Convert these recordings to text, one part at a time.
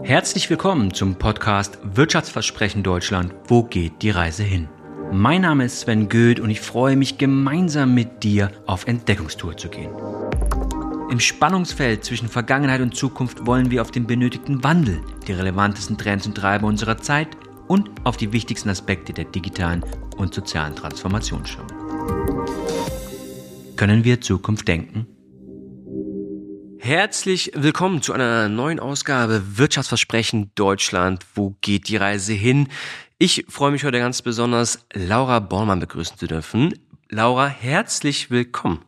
Herzlich willkommen zum Podcast Wirtschaftsversprechen Deutschland. Wo geht die Reise hin? Mein Name ist Sven Goeth und ich freue mich gemeinsam mit dir auf Entdeckungstour zu gehen. Im Spannungsfeld zwischen Vergangenheit und Zukunft wollen wir auf den benötigten Wandel, die relevantesten Trends und Treiber unserer Zeit und auf die wichtigsten Aspekte der digitalen und sozialen Transformation schauen. Können wir Zukunft denken? Herzlich willkommen zu einer neuen Ausgabe Wirtschaftsversprechen Deutschland. Wo geht die Reise hin? Ich freue mich heute ganz besonders, Laura Bormann begrüßen zu dürfen. Laura, herzlich willkommen.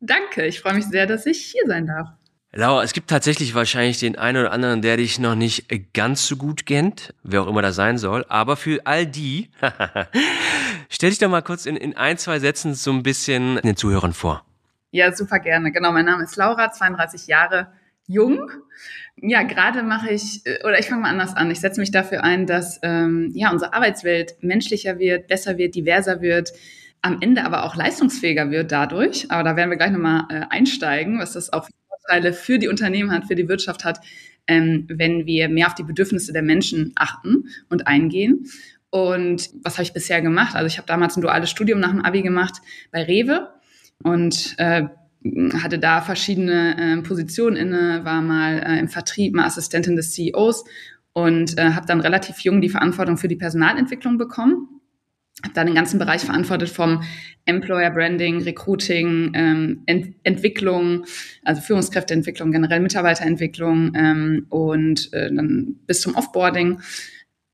Danke, ich freue mich sehr, dass ich hier sein darf. Laura, es gibt tatsächlich wahrscheinlich den einen oder anderen, der dich noch nicht ganz so gut kennt, wer auch immer das sein soll. Aber für all die, stell dich doch mal kurz in, in ein, zwei Sätzen so ein bisschen den Zuhörern vor. Ja, super gerne. Genau, mein Name ist Laura, 32 Jahre jung. Ja, gerade mache ich, äh, oder ich fange mal anders an. Ich setze mich dafür ein, dass ähm, ja unsere Arbeitswelt menschlicher wird, besser wird, diverser wird, am Ende aber auch leistungsfähiger wird dadurch. Aber da werden wir gleich nochmal äh, einsteigen, was das auch für Vorteile für die Unternehmen hat, für die Wirtschaft hat, ähm, wenn wir mehr auf die Bedürfnisse der Menschen achten und eingehen. Und was habe ich bisher gemacht? Also ich habe damals ein duales Studium nach dem Abi gemacht bei Rewe und äh, hatte da verschiedene äh, Positionen inne, war mal äh, im Vertrieb, mal Assistentin des CEOs und äh, habe dann relativ jung die Verantwortung für die Personalentwicklung bekommen. Habe da den ganzen Bereich verantwortet vom Employer Branding, Recruiting, ähm, Ent Entwicklung, also Führungskräfteentwicklung, generell Mitarbeiterentwicklung ähm, und äh, dann bis zum Offboarding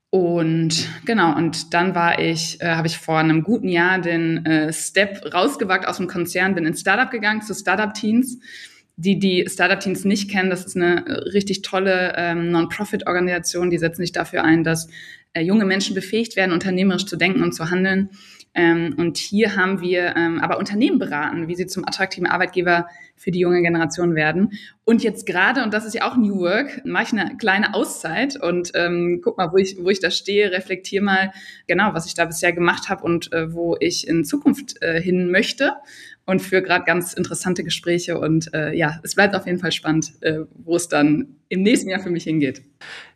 und genau, und dann war ich, äh, habe ich vor einem guten Jahr den äh, Step rausgewagt aus dem Konzern, bin ins Startup gegangen, zu Startup Teens. Die, die Startup Teens nicht kennen, das ist eine äh, richtig tolle ähm, Non-Profit-Organisation, die setzen sich dafür ein, dass äh, junge Menschen befähigt werden, unternehmerisch zu denken und zu handeln. Ähm, und hier haben wir ähm, aber Unternehmen beraten, wie sie zum attraktiven Arbeitgeber für die junge Generation werden. Und jetzt gerade, und das ist ja auch New Work, mache ich eine kleine Auszeit und ähm, guck mal, wo ich, wo ich da stehe, reflektiere mal genau, was ich da bisher gemacht habe und äh, wo ich in Zukunft äh, hin möchte und für gerade ganz interessante Gespräche. Und äh, ja, es bleibt auf jeden Fall spannend, äh, wo es dann im nächsten Jahr für mich hingeht.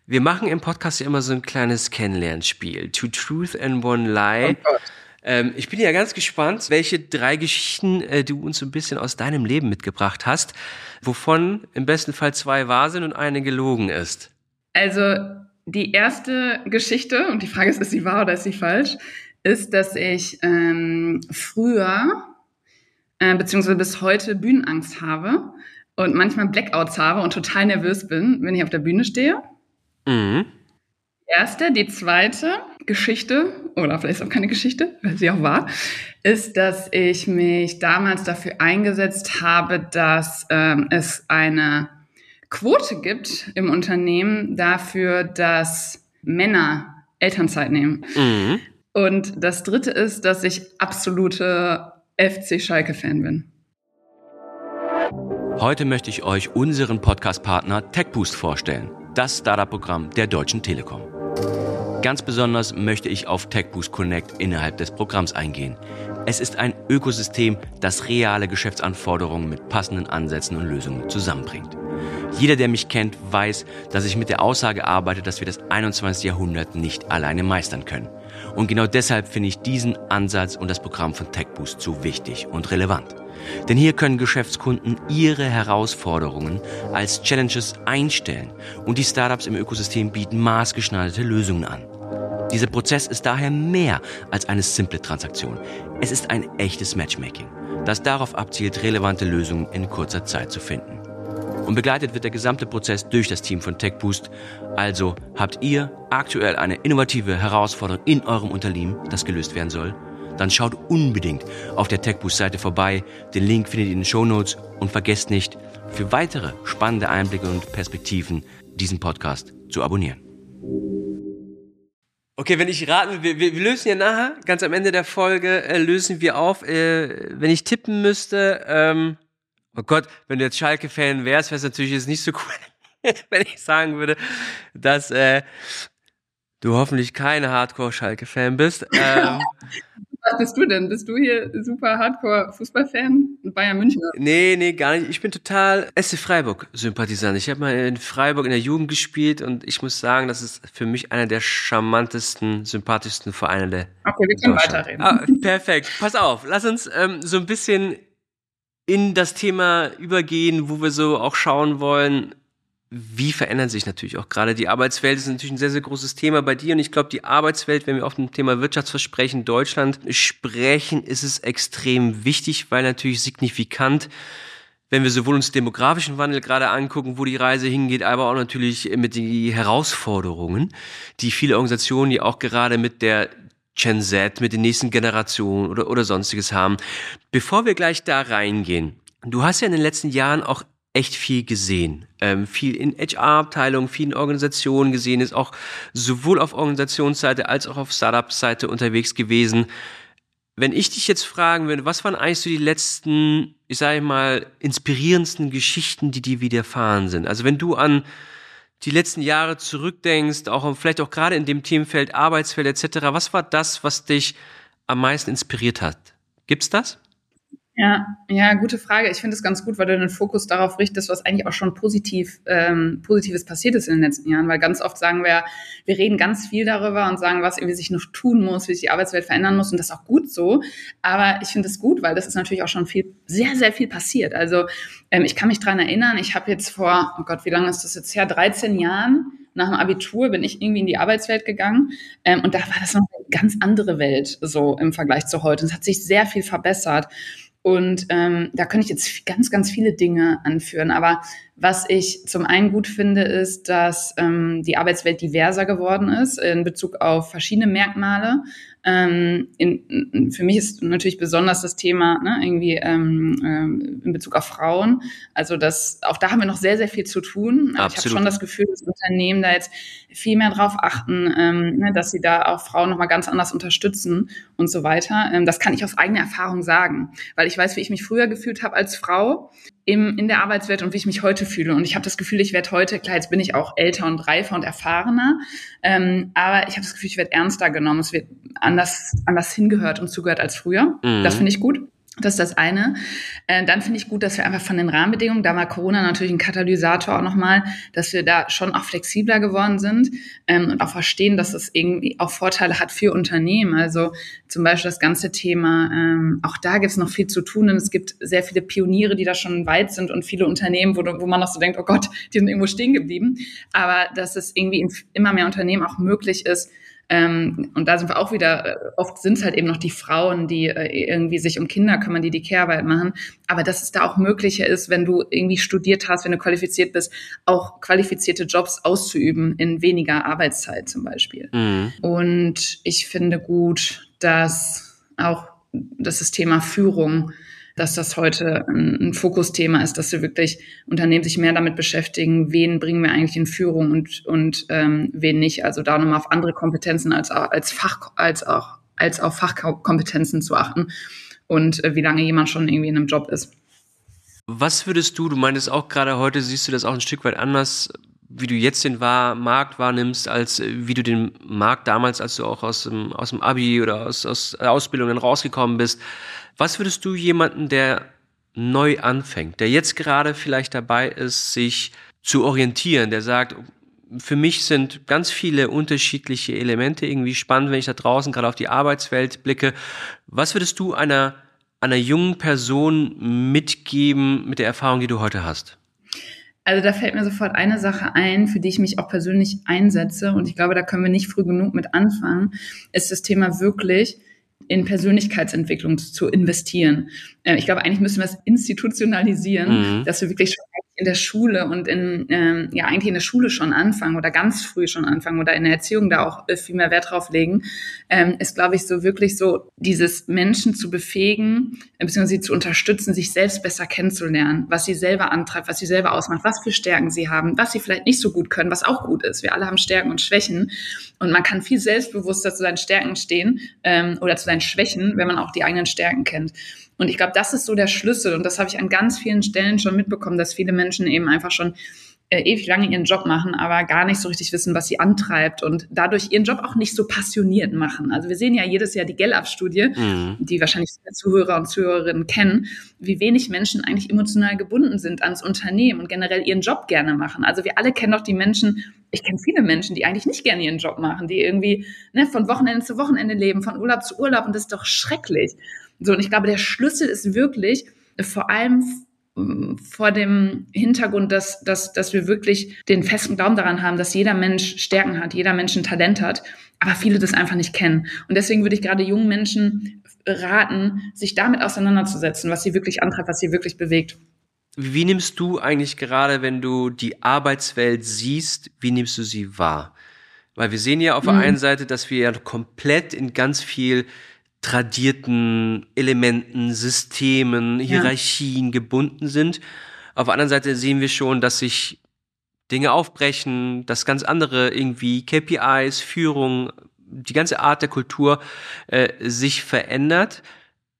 Wir machen im Podcast ja immer so ein kleines Kennenlernspiel. Two Truth and One Lie. Oh ähm, ich bin ja ganz gespannt, welche drei Geschichten äh, du uns so ein bisschen aus deinem Leben mitgebracht hast, wovon im besten Fall zwei wahr sind und eine gelogen ist. Also die erste Geschichte, und die Frage ist, ist sie wahr oder ist sie falsch, ist, dass ich ähm, früher äh, beziehungsweise bis heute Bühnenangst habe und manchmal Blackouts habe und total nervös bin, wenn ich auf der Bühne stehe. Mhm erste. Die zweite Geschichte, oder vielleicht auch keine Geschichte, weil sie auch war, ist, dass ich mich damals dafür eingesetzt habe, dass ähm, es eine Quote gibt im Unternehmen dafür, dass Männer Elternzeit nehmen. Mhm. Und das dritte ist, dass ich absolute FC Schalke-Fan bin. Heute möchte ich euch unseren Podcast-Partner TechBoost vorstellen, das Startup-Programm der Deutschen Telekom. Ganz besonders möchte ich auf TechBoost Connect innerhalb des Programms eingehen. Es ist ein Ökosystem, das reale Geschäftsanforderungen mit passenden Ansätzen und Lösungen zusammenbringt. Jeder, der mich kennt, weiß, dass ich mit der Aussage arbeite, dass wir das 21. Jahrhundert nicht alleine meistern können. Und genau deshalb finde ich diesen Ansatz und das Programm von TechBoost so wichtig und relevant. Denn hier können Geschäftskunden ihre Herausforderungen als Challenges einstellen und die Startups im Ökosystem bieten maßgeschneiderte Lösungen an. Dieser Prozess ist daher mehr als eine simple Transaktion. Es ist ein echtes Matchmaking, das darauf abzielt, relevante Lösungen in kurzer Zeit zu finden. Und begleitet wird der gesamte Prozess durch das Team von TechBoost. Also habt ihr aktuell eine innovative Herausforderung in eurem Unternehmen, das gelöst werden soll? Dann schaut unbedingt auf der TechBoost-Seite vorbei. Den Link findet ihr in den Show Notes und vergesst nicht, für weitere spannende Einblicke und Perspektiven diesen Podcast zu abonnieren. Okay, wenn ich raten, wir, wir, lösen ja nachher, ganz am Ende der Folge, äh, lösen wir auf. Äh, wenn ich tippen müsste, ähm, oh Gott, wenn du jetzt Schalke-Fan wärst, wäre es natürlich jetzt nicht so cool, wenn ich sagen würde, dass äh, du hoffentlich keine Hardcore-Schalke-Fan bist. Ähm, Was bist du denn? Bist du hier super Hardcore-Fußballfan? Bayern München? Nee, nee, gar nicht. Ich bin total SC Freiburg-Sympathisant. Ich habe mal in Freiburg in der Jugend gespielt und ich muss sagen, das ist für mich einer der charmantesten, sympathischsten Vereine der Okay, wir können weiterreden. Ah, perfekt. Pass auf, lass uns ähm, so ein bisschen in das Thema übergehen, wo wir so auch schauen wollen, wie verändern sich natürlich auch gerade die Arbeitswelt Das ist natürlich ein sehr, sehr großes Thema bei dir. Und ich glaube, die Arbeitswelt, wenn wir auf dem Thema Wirtschaftsversprechen Deutschland sprechen, ist es extrem wichtig, weil natürlich signifikant, wenn wir sowohl uns demografischen Wandel gerade angucken, wo die Reise hingeht, aber auch natürlich mit den Herausforderungen, die viele Organisationen ja auch gerade mit der Gen Z, mit den nächsten Generationen oder, oder sonstiges haben. Bevor wir gleich da reingehen, du hast ja in den letzten Jahren auch echt viel gesehen. Ähm, viel in HR-Abteilungen, vielen Organisationen gesehen, ist auch sowohl auf Organisationsseite als auch auf Startup-Seite unterwegs gewesen. Wenn ich dich jetzt fragen würde, was waren eigentlich so die letzten, ich sage mal, inspirierendsten Geschichten, die dir widerfahren sind? Also wenn du an die letzten Jahre zurückdenkst, auch vielleicht auch gerade in dem Themenfeld Arbeitsfeld etc., was war das, was dich am meisten inspiriert hat? Gibt's das? Ja, ja, gute Frage. Ich finde es ganz gut, weil du den Fokus darauf richtest, was eigentlich auch schon positiv, ähm, Positives passiert ist in den letzten Jahren. Weil ganz oft sagen wir, wir reden ganz viel darüber und sagen, was irgendwie sich noch tun muss, wie sich die Arbeitswelt verändern muss und das ist auch gut so. Aber ich finde es gut, weil das ist natürlich auch schon viel, sehr, sehr viel passiert. Also ähm, ich kann mich dran erinnern, ich habe jetzt vor, oh Gott, wie lange ist das jetzt her? 13 Jahren nach dem Abitur bin ich irgendwie in die Arbeitswelt gegangen ähm, und da war das noch eine ganz andere Welt so im Vergleich zu heute. Es hat sich sehr viel verbessert. Und ähm, da könnte ich jetzt ganz, ganz viele Dinge anführen. Aber was ich zum einen gut finde, ist, dass ähm, die Arbeitswelt diverser geworden ist in Bezug auf verschiedene Merkmale. Ähm, in, für mich ist natürlich besonders das Thema ne, irgendwie ähm, ähm, in Bezug auf Frauen. Also das, auch da haben wir noch sehr, sehr viel zu tun. Aber ich habe schon das Gefühl, dass Unternehmen da jetzt viel mehr drauf achten, ähm, ne, dass sie da auch Frauen nochmal ganz anders unterstützen und so weiter. Ähm, das kann ich aus eigener Erfahrung sagen, weil ich weiß, wie ich mich früher gefühlt habe als Frau im, in der Arbeitswelt und wie ich mich heute fühle. Und ich habe das Gefühl, ich werde heute, klar, jetzt bin ich auch älter und reifer und erfahrener, ähm, aber ich habe das Gefühl, ich werde ernster genommen. Es wird anders, anders hingehört und zugehört als früher. Mhm. Das finde ich gut. Das ist das eine. Äh, dann finde ich gut, dass wir einfach von den Rahmenbedingungen, da war Corona natürlich ein Katalysator auch nochmal, dass wir da schon auch flexibler geworden sind ähm, und auch verstehen, dass es irgendwie auch Vorteile hat für Unternehmen. Also zum Beispiel das ganze Thema, ähm, auch da gibt es noch viel zu tun und es gibt sehr viele Pioniere, die da schon weit sind und viele Unternehmen, wo, wo man noch so denkt, oh Gott, die sind irgendwo stehen geblieben. Aber dass es irgendwie in immer mehr Unternehmen auch möglich ist, ähm, und da sind wir auch wieder, äh, oft sind es halt eben noch die Frauen, die äh, irgendwie sich um Kinder kümmern, die die Care-Arbeit machen. Aber dass es da auch möglicher ist, wenn du irgendwie studiert hast, wenn du qualifiziert bist, auch qualifizierte Jobs auszuüben in weniger Arbeitszeit zum Beispiel. Mhm. Und ich finde gut, dass auch das Thema Führung dass das heute ein, ein Fokusthema ist, dass wir wirklich Unternehmen sich mehr damit beschäftigen, wen bringen wir eigentlich in Führung und, und ähm, wen nicht. Also da nochmal auf andere Kompetenzen als, als Fach, als auch, als auf Fachkompetenzen zu achten und äh, wie lange jemand schon irgendwie in einem Job ist. Was würdest du, du meintest auch gerade heute, siehst du das auch ein Stück weit anders, wie du jetzt den Wahr Markt wahrnimmst, als äh, wie du den Markt damals, als du auch aus dem, aus dem Abi oder aus, aus Ausbildungen rausgekommen bist. Was würdest du jemanden, der neu anfängt, der jetzt gerade vielleicht dabei ist, sich zu orientieren, der sagt, für mich sind ganz viele unterschiedliche Elemente irgendwie spannend, wenn ich da draußen gerade auf die Arbeitswelt blicke. Was würdest du einer, einer jungen Person mitgeben mit der Erfahrung, die du heute hast? Also da fällt mir sofort eine Sache ein, für die ich mich auch persönlich einsetze und ich glaube, da können wir nicht früh genug mit anfangen, ist das Thema wirklich in Persönlichkeitsentwicklung zu investieren. Äh, ich glaube, eigentlich müssen wir es institutionalisieren, mhm. dass wir wirklich schon in der Schule und in, ähm, ja, eigentlich in der Schule schon anfangen oder ganz früh schon anfangen oder in der Erziehung da auch äh, viel mehr Wert drauf legen, ähm, ist, glaube ich, so wirklich so, dieses Menschen zu befähigen, äh, beziehungsweise sie zu unterstützen, sich selbst besser kennenzulernen, was sie selber antreibt, was sie selber ausmacht, was für Stärken sie haben, was sie vielleicht nicht so gut können, was auch gut ist. Wir alle haben Stärken und Schwächen und man kann viel selbstbewusster zu seinen Stärken stehen ähm, oder zu seinen Schwächen, wenn man auch die eigenen Stärken kennt. Und ich glaube, das ist so der Schlüssel. Und das habe ich an ganz vielen Stellen schon mitbekommen, dass viele Menschen eben einfach schon äh, ewig lange ihren Job machen, aber gar nicht so richtig wissen, was sie antreibt und dadurch ihren Job auch nicht so passioniert machen. Also wir sehen ja jedes Jahr die Gallup-Studie, mhm. die wahrscheinlich viele Zuhörer und Zuhörerinnen kennen, wie wenig Menschen eigentlich emotional gebunden sind ans Unternehmen und generell ihren Job gerne machen. Also wir alle kennen doch die Menschen, ich kenne viele Menschen, die eigentlich nicht gerne ihren Job machen, die irgendwie ne, von Wochenende zu Wochenende leben, von Urlaub zu Urlaub und das ist doch schrecklich. So, und ich glaube, der Schlüssel ist wirklich vor allem vor dem Hintergrund, dass, dass, dass wir wirklich den festen Glauben daran haben, dass jeder Mensch Stärken hat, jeder Mensch ein Talent hat, aber viele das einfach nicht kennen. Und deswegen würde ich gerade jungen Menschen raten, sich damit auseinanderzusetzen, was sie wirklich antreibt, was sie wirklich bewegt. Wie nimmst du eigentlich gerade, wenn du die Arbeitswelt siehst, wie nimmst du sie wahr? Weil wir sehen ja auf der mhm. einen Seite, dass wir ja komplett in ganz viel tradierten Elementen, Systemen, Hierarchien ja. gebunden sind. Auf der anderen Seite sehen wir schon, dass sich Dinge aufbrechen, dass ganz andere irgendwie KPIs, Führung, die ganze Art der Kultur äh, sich verändert.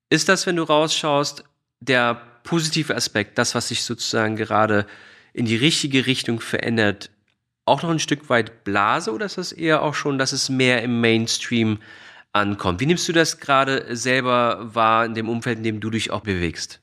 Ist das, wenn du rausschaust, der positive Aspekt, das, was sich sozusagen gerade in die richtige Richtung verändert, auch noch ein Stück weit Blase oder ist das eher auch schon, dass es mehr im Mainstream ankommt. Wie nimmst du das gerade selber wahr in dem Umfeld, in dem du dich auch bewegst?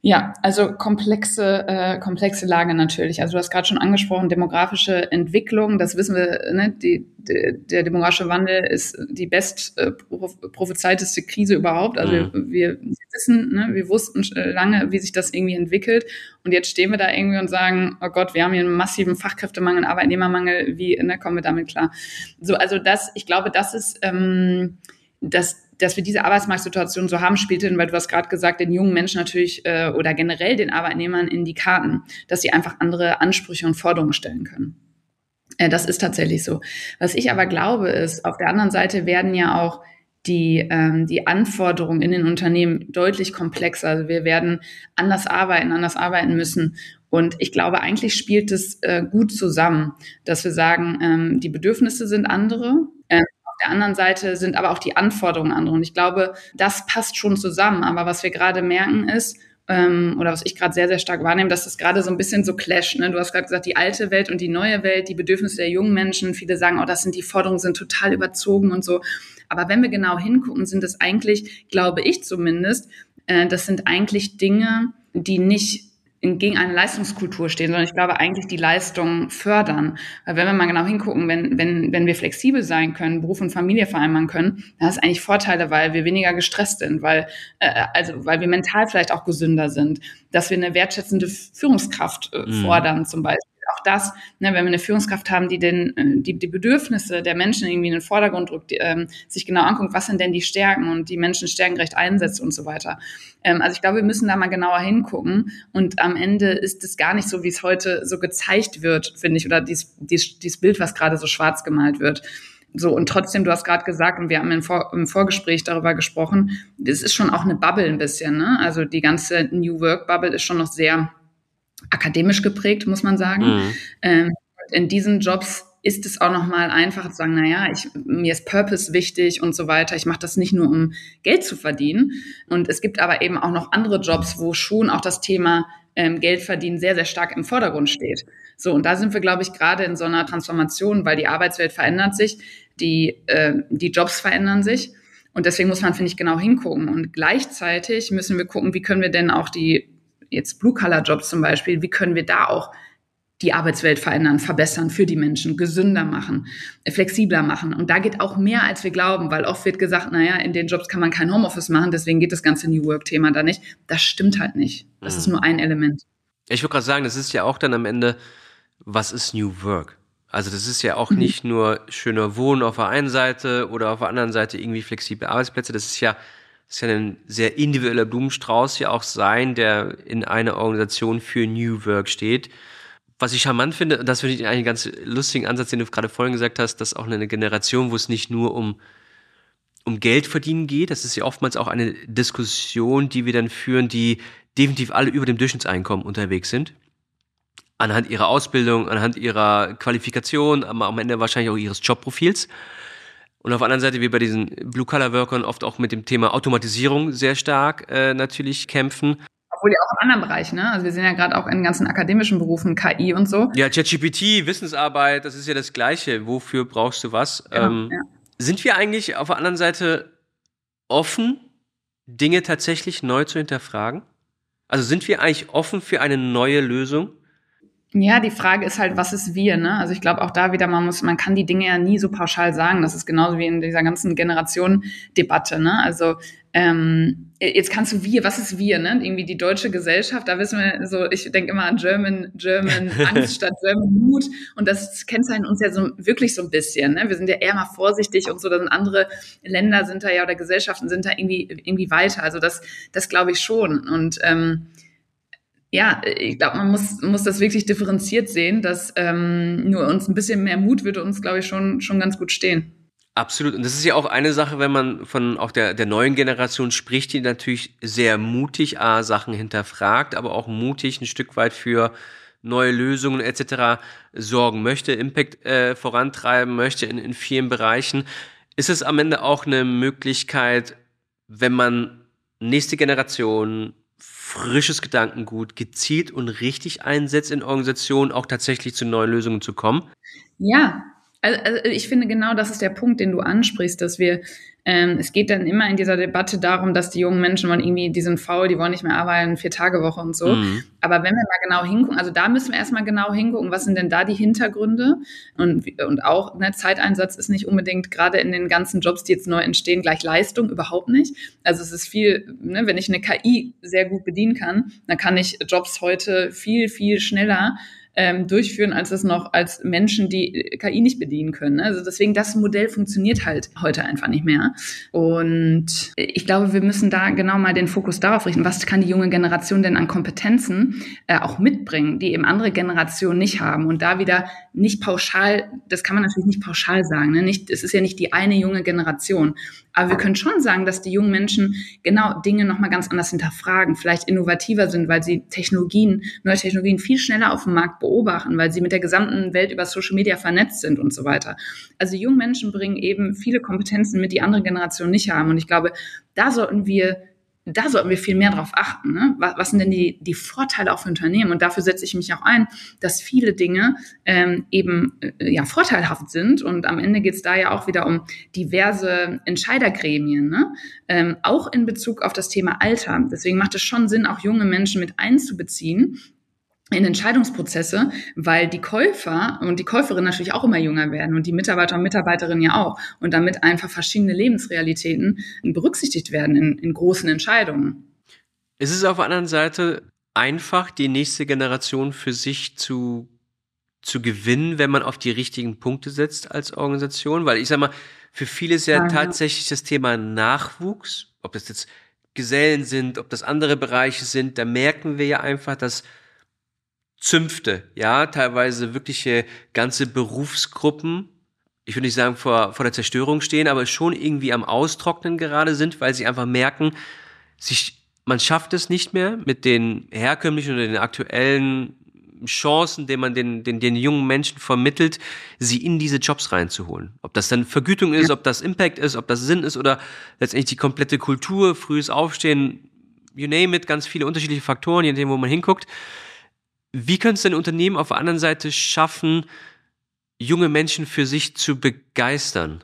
Ja, also komplexe, äh, komplexe Lage natürlich. Also du hast gerade schon angesprochen, demografische Entwicklung, das wissen wir, ne? die, die, der demografische Wandel ist die best äh, prophezeiteste Krise überhaupt. Also mhm. wir, wir wissen, ne? wir wussten lange, wie sich das irgendwie entwickelt. Und jetzt stehen wir da irgendwie und sagen, oh Gott, wir haben hier einen massiven Fachkräftemangel, Arbeitnehmermangel, wie ne, kommen wir damit klar? So, also das, ich glaube, das ist ähm, das dass wir diese Arbeitsmarktsituation so haben, spielt hin, weil du hast gerade gesagt, den jungen Menschen natürlich äh, oder generell den Arbeitnehmern in die Karten, dass sie einfach andere Ansprüche und Forderungen stellen können. Äh, das ist tatsächlich so. Was ich aber glaube, ist, auf der anderen Seite werden ja auch die, ähm, die Anforderungen in den Unternehmen deutlich komplexer. Also wir werden anders arbeiten, anders arbeiten müssen. Und ich glaube, eigentlich spielt es äh, gut zusammen, dass wir sagen, ähm, die Bedürfnisse sind andere. Äh, der anderen Seite sind aber auch die Anforderungen andere. Und ich glaube, das passt schon zusammen. Aber was wir gerade merken ist, ähm, oder was ich gerade sehr, sehr stark wahrnehme, dass das gerade so ein bisschen so clasht. Ne? Du hast gerade gesagt, die alte Welt und die neue Welt, die Bedürfnisse der jungen Menschen. Viele sagen, oh, das sind die Forderungen, sind total überzogen und so. Aber wenn wir genau hingucken, sind es eigentlich, glaube ich zumindest, äh, das sind eigentlich Dinge, die nicht gegen eine Leistungskultur stehen, sondern ich glaube eigentlich die Leistung fördern. Weil wenn wir mal genau hingucken, wenn, wenn, wenn wir flexibel sein können, Beruf und Familie vereinbaren können, dann hat es eigentlich Vorteile, weil wir weniger gestresst sind, weil, äh, also, weil wir mental vielleicht auch gesünder sind, dass wir eine wertschätzende Führungskraft äh, mhm. fordern zum Beispiel auch das, ne, wenn wir eine Führungskraft haben, die den, äh, die, die Bedürfnisse der Menschen irgendwie in den Vordergrund drückt, die, ähm, sich genau anguckt, was sind denn die Stärken und die Menschen stärkengerecht einsetzt und so weiter. Ähm, also ich glaube, wir müssen da mal genauer hingucken und am Ende ist es gar nicht so, wie es heute so gezeigt wird, finde ich, oder dieses, dies, dies Bild, was gerade so schwarz gemalt wird. So, und trotzdem, du hast gerade gesagt, und wir haben im, Vor im Vorgespräch darüber gesprochen, das ist schon auch eine Bubble ein bisschen, ne? Also die ganze New Work Bubble ist schon noch sehr akademisch geprägt, muss man sagen. Mhm. Ähm, in diesen Jobs ist es auch nochmal einfacher zu sagen, naja, ich, mir ist Purpose wichtig und so weiter. Ich mache das nicht nur, um Geld zu verdienen. Und es gibt aber eben auch noch andere Jobs, wo schon auch das Thema ähm, Geld verdienen sehr, sehr stark im Vordergrund steht. So, und da sind wir, glaube ich, gerade in so einer Transformation, weil die Arbeitswelt verändert sich, die, äh, die Jobs verändern sich. Und deswegen muss man, finde ich, genau hingucken. Und gleichzeitig müssen wir gucken, wie können wir denn auch die jetzt Blue-Color-Jobs zum Beispiel, wie können wir da auch die Arbeitswelt verändern, verbessern für die Menschen, gesünder machen, flexibler machen. Und da geht auch mehr, als wir glauben, weil oft wird gesagt, naja, in den Jobs kann man kein Homeoffice machen, deswegen geht das ganze New Work-Thema da nicht. Das stimmt halt nicht. Das mhm. ist nur ein Element. Ich würde gerade sagen, das ist ja auch dann am Ende, was ist New Work? Also das ist ja auch mhm. nicht nur schöner Wohnen auf der einen Seite oder auf der anderen Seite irgendwie flexible Arbeitsplätze. Das ist ja es kann ein sehr individueller Blumenstrauß ja auch sein, der in einer Organisation für New Work steht. Was ich charmant finde, das finde ich einen ganz lustigen Ansatz, den du gerade vorhin gesagt hast, dass auch eine Generation, wo es nicht nur um, um Geld verdienen geht, das ist ja oftmals auch eine Diskussion, die wir dann führen, die definitiv alle über dem Durchschnittseinkommen unterwegs sind. Anhand ihrer Ausbildung, anhand ihrer Qualifikation, am Ende wahrscheinlich auch ihres Jobprofils. Und auf der anderen Seite, wir bei diesen Blue-Color-Workern oft auch mit dem Thema Automatisierung sehr stark äh, natürlich kämpfen. obwohl ja auch in anderen Bereichen, ne? Also wir sehen ja gerade auch in ganzen akademischen Berufen KI und so. Ja, ChatGPT, Wissensarbeit, das ist ja das Gleiche. Wofür brauchst du was? Genau, ähm, ja. Sind wir eigentlich auf der anderen Seite offen, Dinge tatsächlich neu zu hinterfragen? Also sind wir eigentlich offen für eine neue Lösung? Ja, die Frage ist halt, was ist wir, ne? Also ich glaube auch da wieder, man muss, man kann die Dinge ja nie so pauschal sagen. Das ist genauso wie in dieser ganzen Generation-Debatte, ne? Also ähm, jetzt kannst du wir, was ist wir, ne? Irgendwie die deutsche Gesellschaft, da wissen wir so, ich denke immer an German, German Angst statt German Mut und das kennzeichnet uns ja so wirklich so ein bisschen, ne? Wir sind ja eher mal vorsichtig und so, da sind andere Länder sind da ja oder Gesellschaften sind da irgendwie, irgendwie weiter. Also das, das glaube ich schon und ähm, ja, ich glaube, man muss, muss das wirklich differenziert sehen, dass ähm, nur uns ein bisschen mehr Mut würde uns, glaube ich, schon, schon ganz gut stehen. Absolut. Und das ist ja auch eine Sache, wenn man von auch der, der neuen Generation spricht, die natürlich sehr mutig A, Sachen hinterfragt, aber auch mutig ein Stück weit für neue Lösungen etc. sorgen möchte, Impact äh, vorantreiben möchte in, in vielen Bereichen. Ist es am Ende auch eine Möglichkeit, wenn man nächste Generation frisches Gedankengut gezielt und richtig einsetzt in Organisationen, auch tatsächlich zu neuen Lösungen zu kommen? Ja, also, ich finde genau das ist der Punkt, den du ansprichst, dass wir ähm, es geht dann immer in dieser Debatte darum, dass die jungen Menschen wollen irgendwie, die sind faul, die wollen nicht mehr arbeiten, vier Tage Woche und so. Mhm. Aber wenn wir mal genau hingucken, also da müssen wir erstmal genau hingucken, was sind denn da die Hintergründe? Und, und auch, ne, Zeiteinsatz ist nicht unbedingt gerade in den ganzen Jobs, die jetzt neu entstehen, gleich Leistung, überhaupt nicht. Also es ist viel, ne, wenn ich eine KI sehr gut bedienen kann, dann kann ich Jobs heute viel, viel schneller ähm, durchführen, als es noch als Menschen, die KI nicht bedienen können. Also deswegen, das Modell funktioniert halt heute einfach nicht mehr. Und ich glaube, wir müssen da genau mal den Fokus darauf richten, was kann die junge Generation denn an Kompetenzen äh, auch mitbringen, die eben andere Generationen nicht haben. Und da wieder nicht pauschal, das kann man natürlich nicht pauschal sagen. Ne? Nicht, es ist ja nicht die eine junge Generation. Aber wir können schon sagen, dass die jungen Menschen genau Dinge nochmal ganz anders hinterfragen, vielleicht innovativer sind, weil sie Technologien, neue Technologien viel schneller auf dem Markt beobachten, weil sie mit der gesamten Welt über Social Media vernetzt sind und so weiter. Also junge Menschen bringen eben viele Kompetenzen mit, die andere Generationen nicht haben. Und ich glaube, da sollten wir da sollten wir viel mehr drauf achten. Ne? Was, was, sind denn die, die Vorteile auch für Unternehmen? Und dafür setze ich mich auch ein, dass viele Dinge ähm, eben äh, ja vorteilhaft sind. Und am Ende geht es da ja auch wieder um diverse Entscheidergremien, ne? ähm, auch in Bezug auf das Thema Alter. Deswegen macht es schon Sinn, auch junge Menschen mit einzubeziehen in Entscheidungsprozesse, weil die Käufer und die Käuferinnen natürlich auch immer jünger werden und die Mitarbeiter und Mitarbeiterinnen ja auch und damit einfach verschiedene Lebensrealitäten berücksichtigt werden in, in großen Entscheidungen. Ist es auf der anderen Seite einfach, die nächste Generation für sich zu, zu gewinnen, wenn man auf die richtigen Punkte setzt als Organisation? Weil ich sag mal, für viele ist ja, ja. tatsächlich das Thema Nachwuchs, ob das jetzt Gesellen sind, ob das andere Bereiche sind, da merken wir ja einfach, dass Zünfte, ja, teilweise wirkliche ganze Berufsgruppen, ich würde nicht sagen vor, vor der Zerstörung stehen, aber schon irgendwie am Austrocknen gerade sind, weil sie einfach merken, sich, man schafft es nicht mehr mit den herkömmlichen oder den aktuellen Chancen, den man den, den, den jungen Menschen vermittelt, sie in diese Jobs reinzuholen. Ob das dann Vergütung ist, ob das Impact ist, ob das Sinn ist oder letztendlich die komplette Kultur, frühes Aufstehen, you name it, ganz viele unterschiedliche Faktoren, je nachdem, wo man hinguckt. Wie können es denn Unternehmen auf der anderen Seite schaffen, junge Menschen für sich zu begeistern?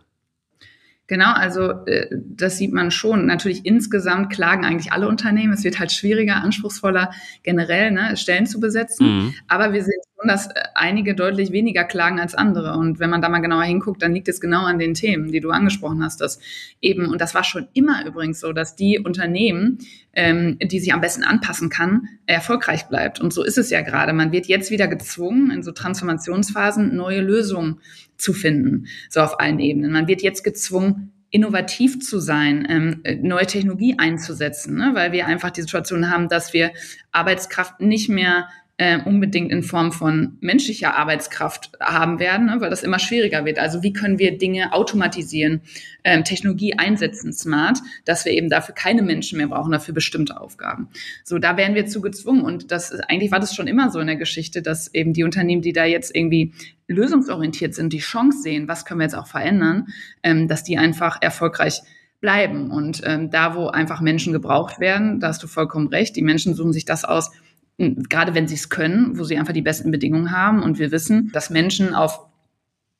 Genau, also äh, das sieht man schon. Natürlich insgesamt klagen eigentlich alle Unternehmen. Es wird halt schwieriger, anspruchsvoller generell ne, Stellen zu besetzen. Mhm. Aber wir schon, dass äh, einige deutlich weniger klagen als andere. Und wenn man da mal genauer hinguckt, dann liegt es genau an den Themen, die du angesprochen hast. Dass eben, und das war schon immer übrigens so, dass die Unternehmen, ähm, die sich am besten anpassen kann, erfolgreich bleibt. Und so ist es ja gerade. Man wird jetzt wieder gezwungen, in so Transformationsphasen neue Lösungen zu finden, so auf allen Ebenen. Man wird jetzt gezwungen, innovativ zu sein, ähm, neue Technologie einzusetzen, ne? weil wir einfach die Situation haben, dass wir Arbeitskraft nicht mehr äh, unbedingt in Form von menschlicher Arbeitskraft haben werden, ne, weil das immer schwieriger wird. Also wie können wir Dinge automatisieren, ähm, Technologie einsetzen, smart, dass wir eben dafür keine Menschen mehr brauchen, dafür bestimmte Aufgaben. So, da werden wir zu gezwungen. Und das eigentlich war das schon immer so in der Geschichte, dass eben die Unternehmen, die da jetzt irgendwie lösungsorientiert sind, die Chance sehen, was können wir jetzt auch verändern, ähm, dass die einfach erfolgreich bleiben. Und ähm, da, wo einfach Menschen gebraucht werden, da hast du vollkommen recht, die Menschen suchen sich das aus, gerade wenn sie es können, wo sie einfach die besten Bedingungen haben. Und wir wissen, dass Menschen auf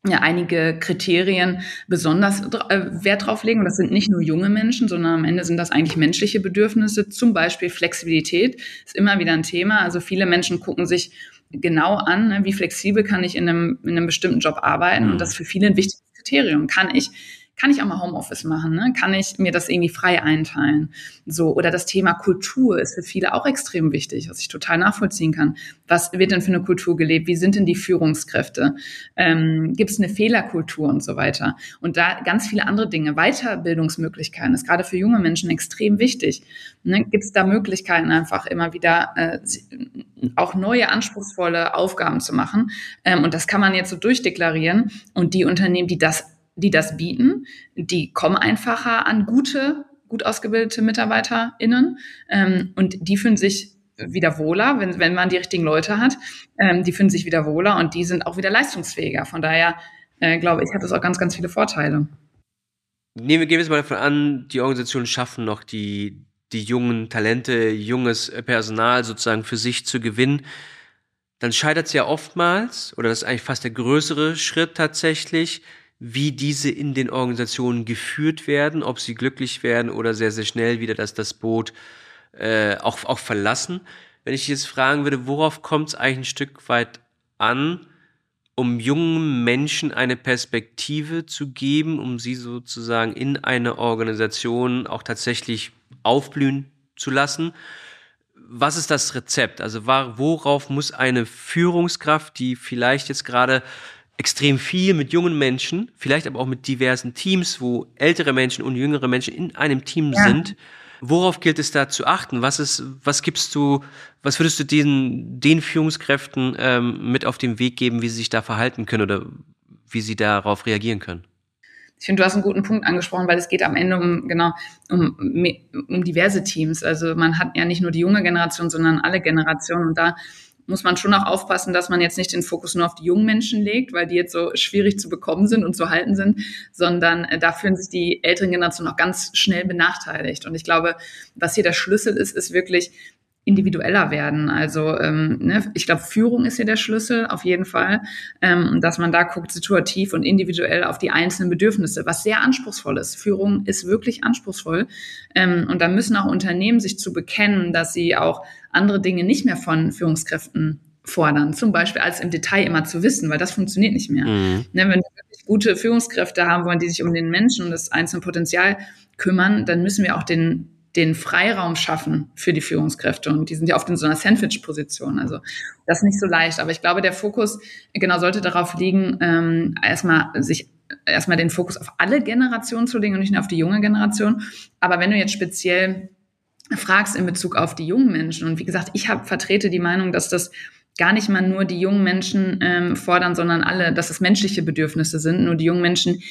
ja, einige Kriterien besonders äh, Wert drauf legen. Und das sind nicht nur junge Menschen, sondern am Ende sind das eigentlich menschliche Bedürfnisse. Zum Beispiel Flexibilität ist immer wieder ein Thema. Also viele Menschen gucken sich genau an, ne, wie flexibel kann ich in einem, in einem bestimmten Job arbeiten. Und das ist für viele ein wichtiges Kriterium. Kann ich kann ich auch mal Homeoffice machen? Ne? Kann ich mir das irgendwie frei einteilen? So oder das Thema Kultur ist für viele auch extrem wichtig, was ich total nachvollziehen kann. Was wird denn für eine Kultur gelebt? Wie sind denn die Führungskräfte? Ähm, Gibt es eine Fehlerkultur und so weiter? Und da ganz viele andere Dinge. Weiterbildungsmöglichkeiten ist gerade für junge Menschen extrem wichtig. Ne? Gibt es da Möglichkeiten, einfach immer wieder äh, auch neue anspruchsvolle Aufgaben zu machen? Ähm, und das kann man jetzt so durchdeklarieren. Und die Unternehmen, die das die das bieten, die kommen einfacher an gute, gut ausgebildete MitarbeiterInnen ähm, und die fühlen sich wieder wohler, wenn, wenn man die richtigen Leute hat. Ähm, die fühlen sich wieder wohler und die sind auch wieder leistungsfähiger. Von daher äh, glaube ich, hat das auch ganz, ganz viele Vorteile. Nehmen wir, gehen wir jetzt mal davon an, die Organisationen schaffen noch die, die jungen Talente, junges Personal sozusagen für sich zu gewinnen. Dann scheitert es ja oftmals, oder das ist eigentlich fast der größere Schritt tatsächlich, wie diese in den Organisationen geführt werden, ob sie glücklich werden oder sehr, sehr schnell wieder das, das Boot äh, auch, auch verlassen. Wenn ich jetzt fragen würde, worauf kommt es eigentlich ein Stück weit an, um jungen Menschen eine Perspektive zu geben, um sie sozusagen in eine Organisation auch tatsächlich aufblühen zu lassen? Was ist das Rezept? Also worauf muss eine Führungskraft, die vielleicht jetzt gerade extrem viel mit jungen Menschen, vielleicht aber auch mit diversen Teams, wo ältere Menschen und jüngere Menschen in einem Team ja. sind. Worauf gilt es da zu achten? Was ist, was gibst du, was würdest du den, den Führungskräften ähm, mit auf den Weg geben, wie sie sich da verhalten können oder wie sie darauf reagieren können? Ich finde, du hast einen guten Punkt angesprochen, weil es geht am Ende um, genau, um, um diverse Teams. Also man hat ja nicht nur die junge Generation, sondern alle Generationen. Und da muss man schon auch aufpassen, dass man jetzt nicht den Fokus nur auf die jungen Menschen legt, weil die jetzt so schwierig zu bekommen sind und zu halten sind, sondern äh, da fühlen sich die älteren Generationen auch ganz schnell benachteiligt. Und ich glaube, was hier der Schlüssel ist, ist wirklich individueller werden. Also ähm, ne, ich glaube, Führung ist hier der Schlüssel auf jeden Fall, ähm, dass man da guckt situativ und individuell auf die einzelnen Bedürfnisse, was sehr anspruchsvoll ist. Führung ist wirklich anspruchsvoll ähm, und da müssen auch Unternehmen sich zu bekennen, dass sie auch andere Dinge nicht mehr von Führungskräften fordern. Zum Beispiel als im Detail immer zu wissen, weil das funktioniert nicht mehr. Mhm. Ne, wenn wir wirklich gute Führungskräfte haben wollen, die sich um den Menschen und das einzelne Potenzial kümmern, dann müssen wir auch den den Freiraum schaffen für die Führungskräfte. Und die sind ja oft in so einer Sandwich-Position. Also das ist nicht so leicht. Aber ich glaube, der Fokus genau sollte darauf liegen, ähm, erstmal sich erstmal den Fokus auf alle Generationen zu legen und nicht nur auf die junge Generation. Aber wenn du jetzt speziell fragst in Bezug auf die jungen Menschen. Und wie gesagt, ich habe vertrete die Meinung, dass das gar nicht mal nur die jungen Menschen ähm, fordern, sondern alle, dass es menschliche Bedürfnisse sind. Nur die jungen Menschen,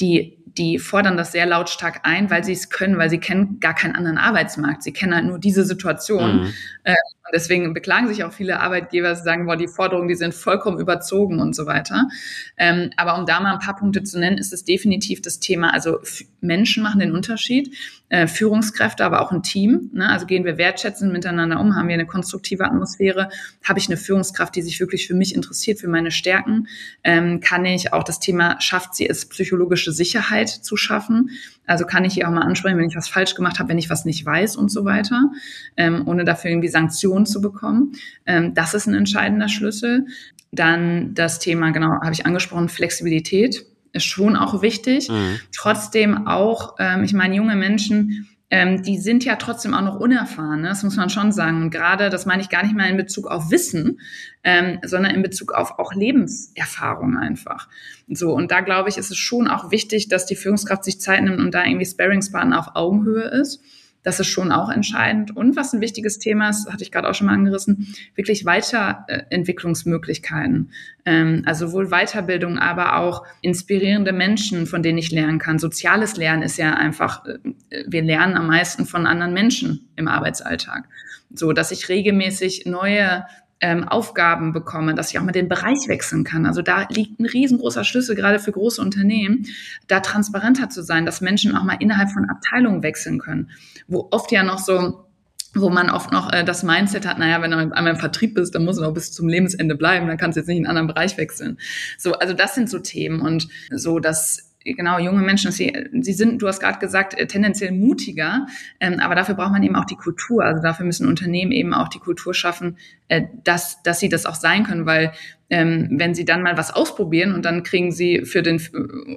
die die fordern das sehr lautstark ein, weil sie es können, weil sie kennen gar keinen anderen Arbeitsmarkt. Sie kennen halt nur diese Situation. Mhm. Äh, und deswegen beklagen sich auch viele Arbeitgeber, sie sagen, boah, die Forderungen, die sind vollkommen überzogen und so weiter. Ähm, aber um da mal ein paar Punkte zu nennen, ist es definitiv das Thema, also Menschen machen den Unterschied, äh, Führungskräfte, aber auch ein Team. Ne? Also gehen wir wertschätzend miteinander um, haben wir eine konstruktive Atmosphäre, habe ich eine Führungskraft, die sich wirklich für mich interessiert, für meine Stärken, ähm, kann ich auch das Thema, schafft sie es, psychologische Sicherheit zu schaffen. Also kann ich hier auch mal ansprechen, wenn ich was falsch gemacht habe, wenn ich was nicht weiß und so weiter, ähm, ohne dafür irgendwie Sanktionen zu bekommen. Ähm, das ist ein entscheidender Schlüssel. Dann das Thema, genau, habe ich angesprochen, Flexibilität ist schon auch wichtig. Mhm. Trotzdem auch, ähm, ich meine, junge Menschen, ähm, die sind ja trotzdem auch noch unerfahren, ne? das muss man schon sagen. Und gerade, das meine ich gar nicht mal in Bezug auf Wissen, ähm, sondern in Bezug auf auch Lebenserfahrung einfach. So, und da glaube ich, ist es schon auch wichtig, dass die Führungskraft sich Zeit nimmt und da irgendwie Sparingspartner auf Augenhöhe ist. Das ist schon auch entscheidend. Und was ein wichtiges Thema ist, hatte ich gerade auch schon mal angerissen, wirklich Weiterentwicklungsmöglichkeiten. Ähm, also sowohl Weiterbildung, aber auch inspirierende Menschen, von denen ich lernen kann. Soziales Lernen ist ja einfach, äh, wir lernen am meisten von anderen Menschen im Arbeitsalltag. So, dass ich regelmäßig neue ähm, Aufgaben bekomme, dass ich auch mal den Bereich wechseln kann. Also da liegt ein riesengroßer Schlüssel, gerade für große Unternehmen, da transparenter zu sein, dass Menschen auch mal innerhalb von Abteilungen wechseln können. Wo oft ja noch so wo man oft noch äh, das Mindset hat, naja, wenn du einmal im Vertrieb bist, dann musst du noch bis zum Lebensende bleiben, dann kannst du jetzt nicht in einen anderen Bereich wechseln. So, also das sind so Themen und so, dass genau, junge Menschen, sie, sie sind, du hast gerade gesagt, äh, tendenziell mutiger, ähm, aber dafür braucht man eben auch die Kultur. Also dafür müssen Unternehmen eben auch die Kultur schaffen, äh, dass, dass sie das auch sein können, weil ähm, wenn sie dann mal was ausprobieren und dann kriegen sie für den,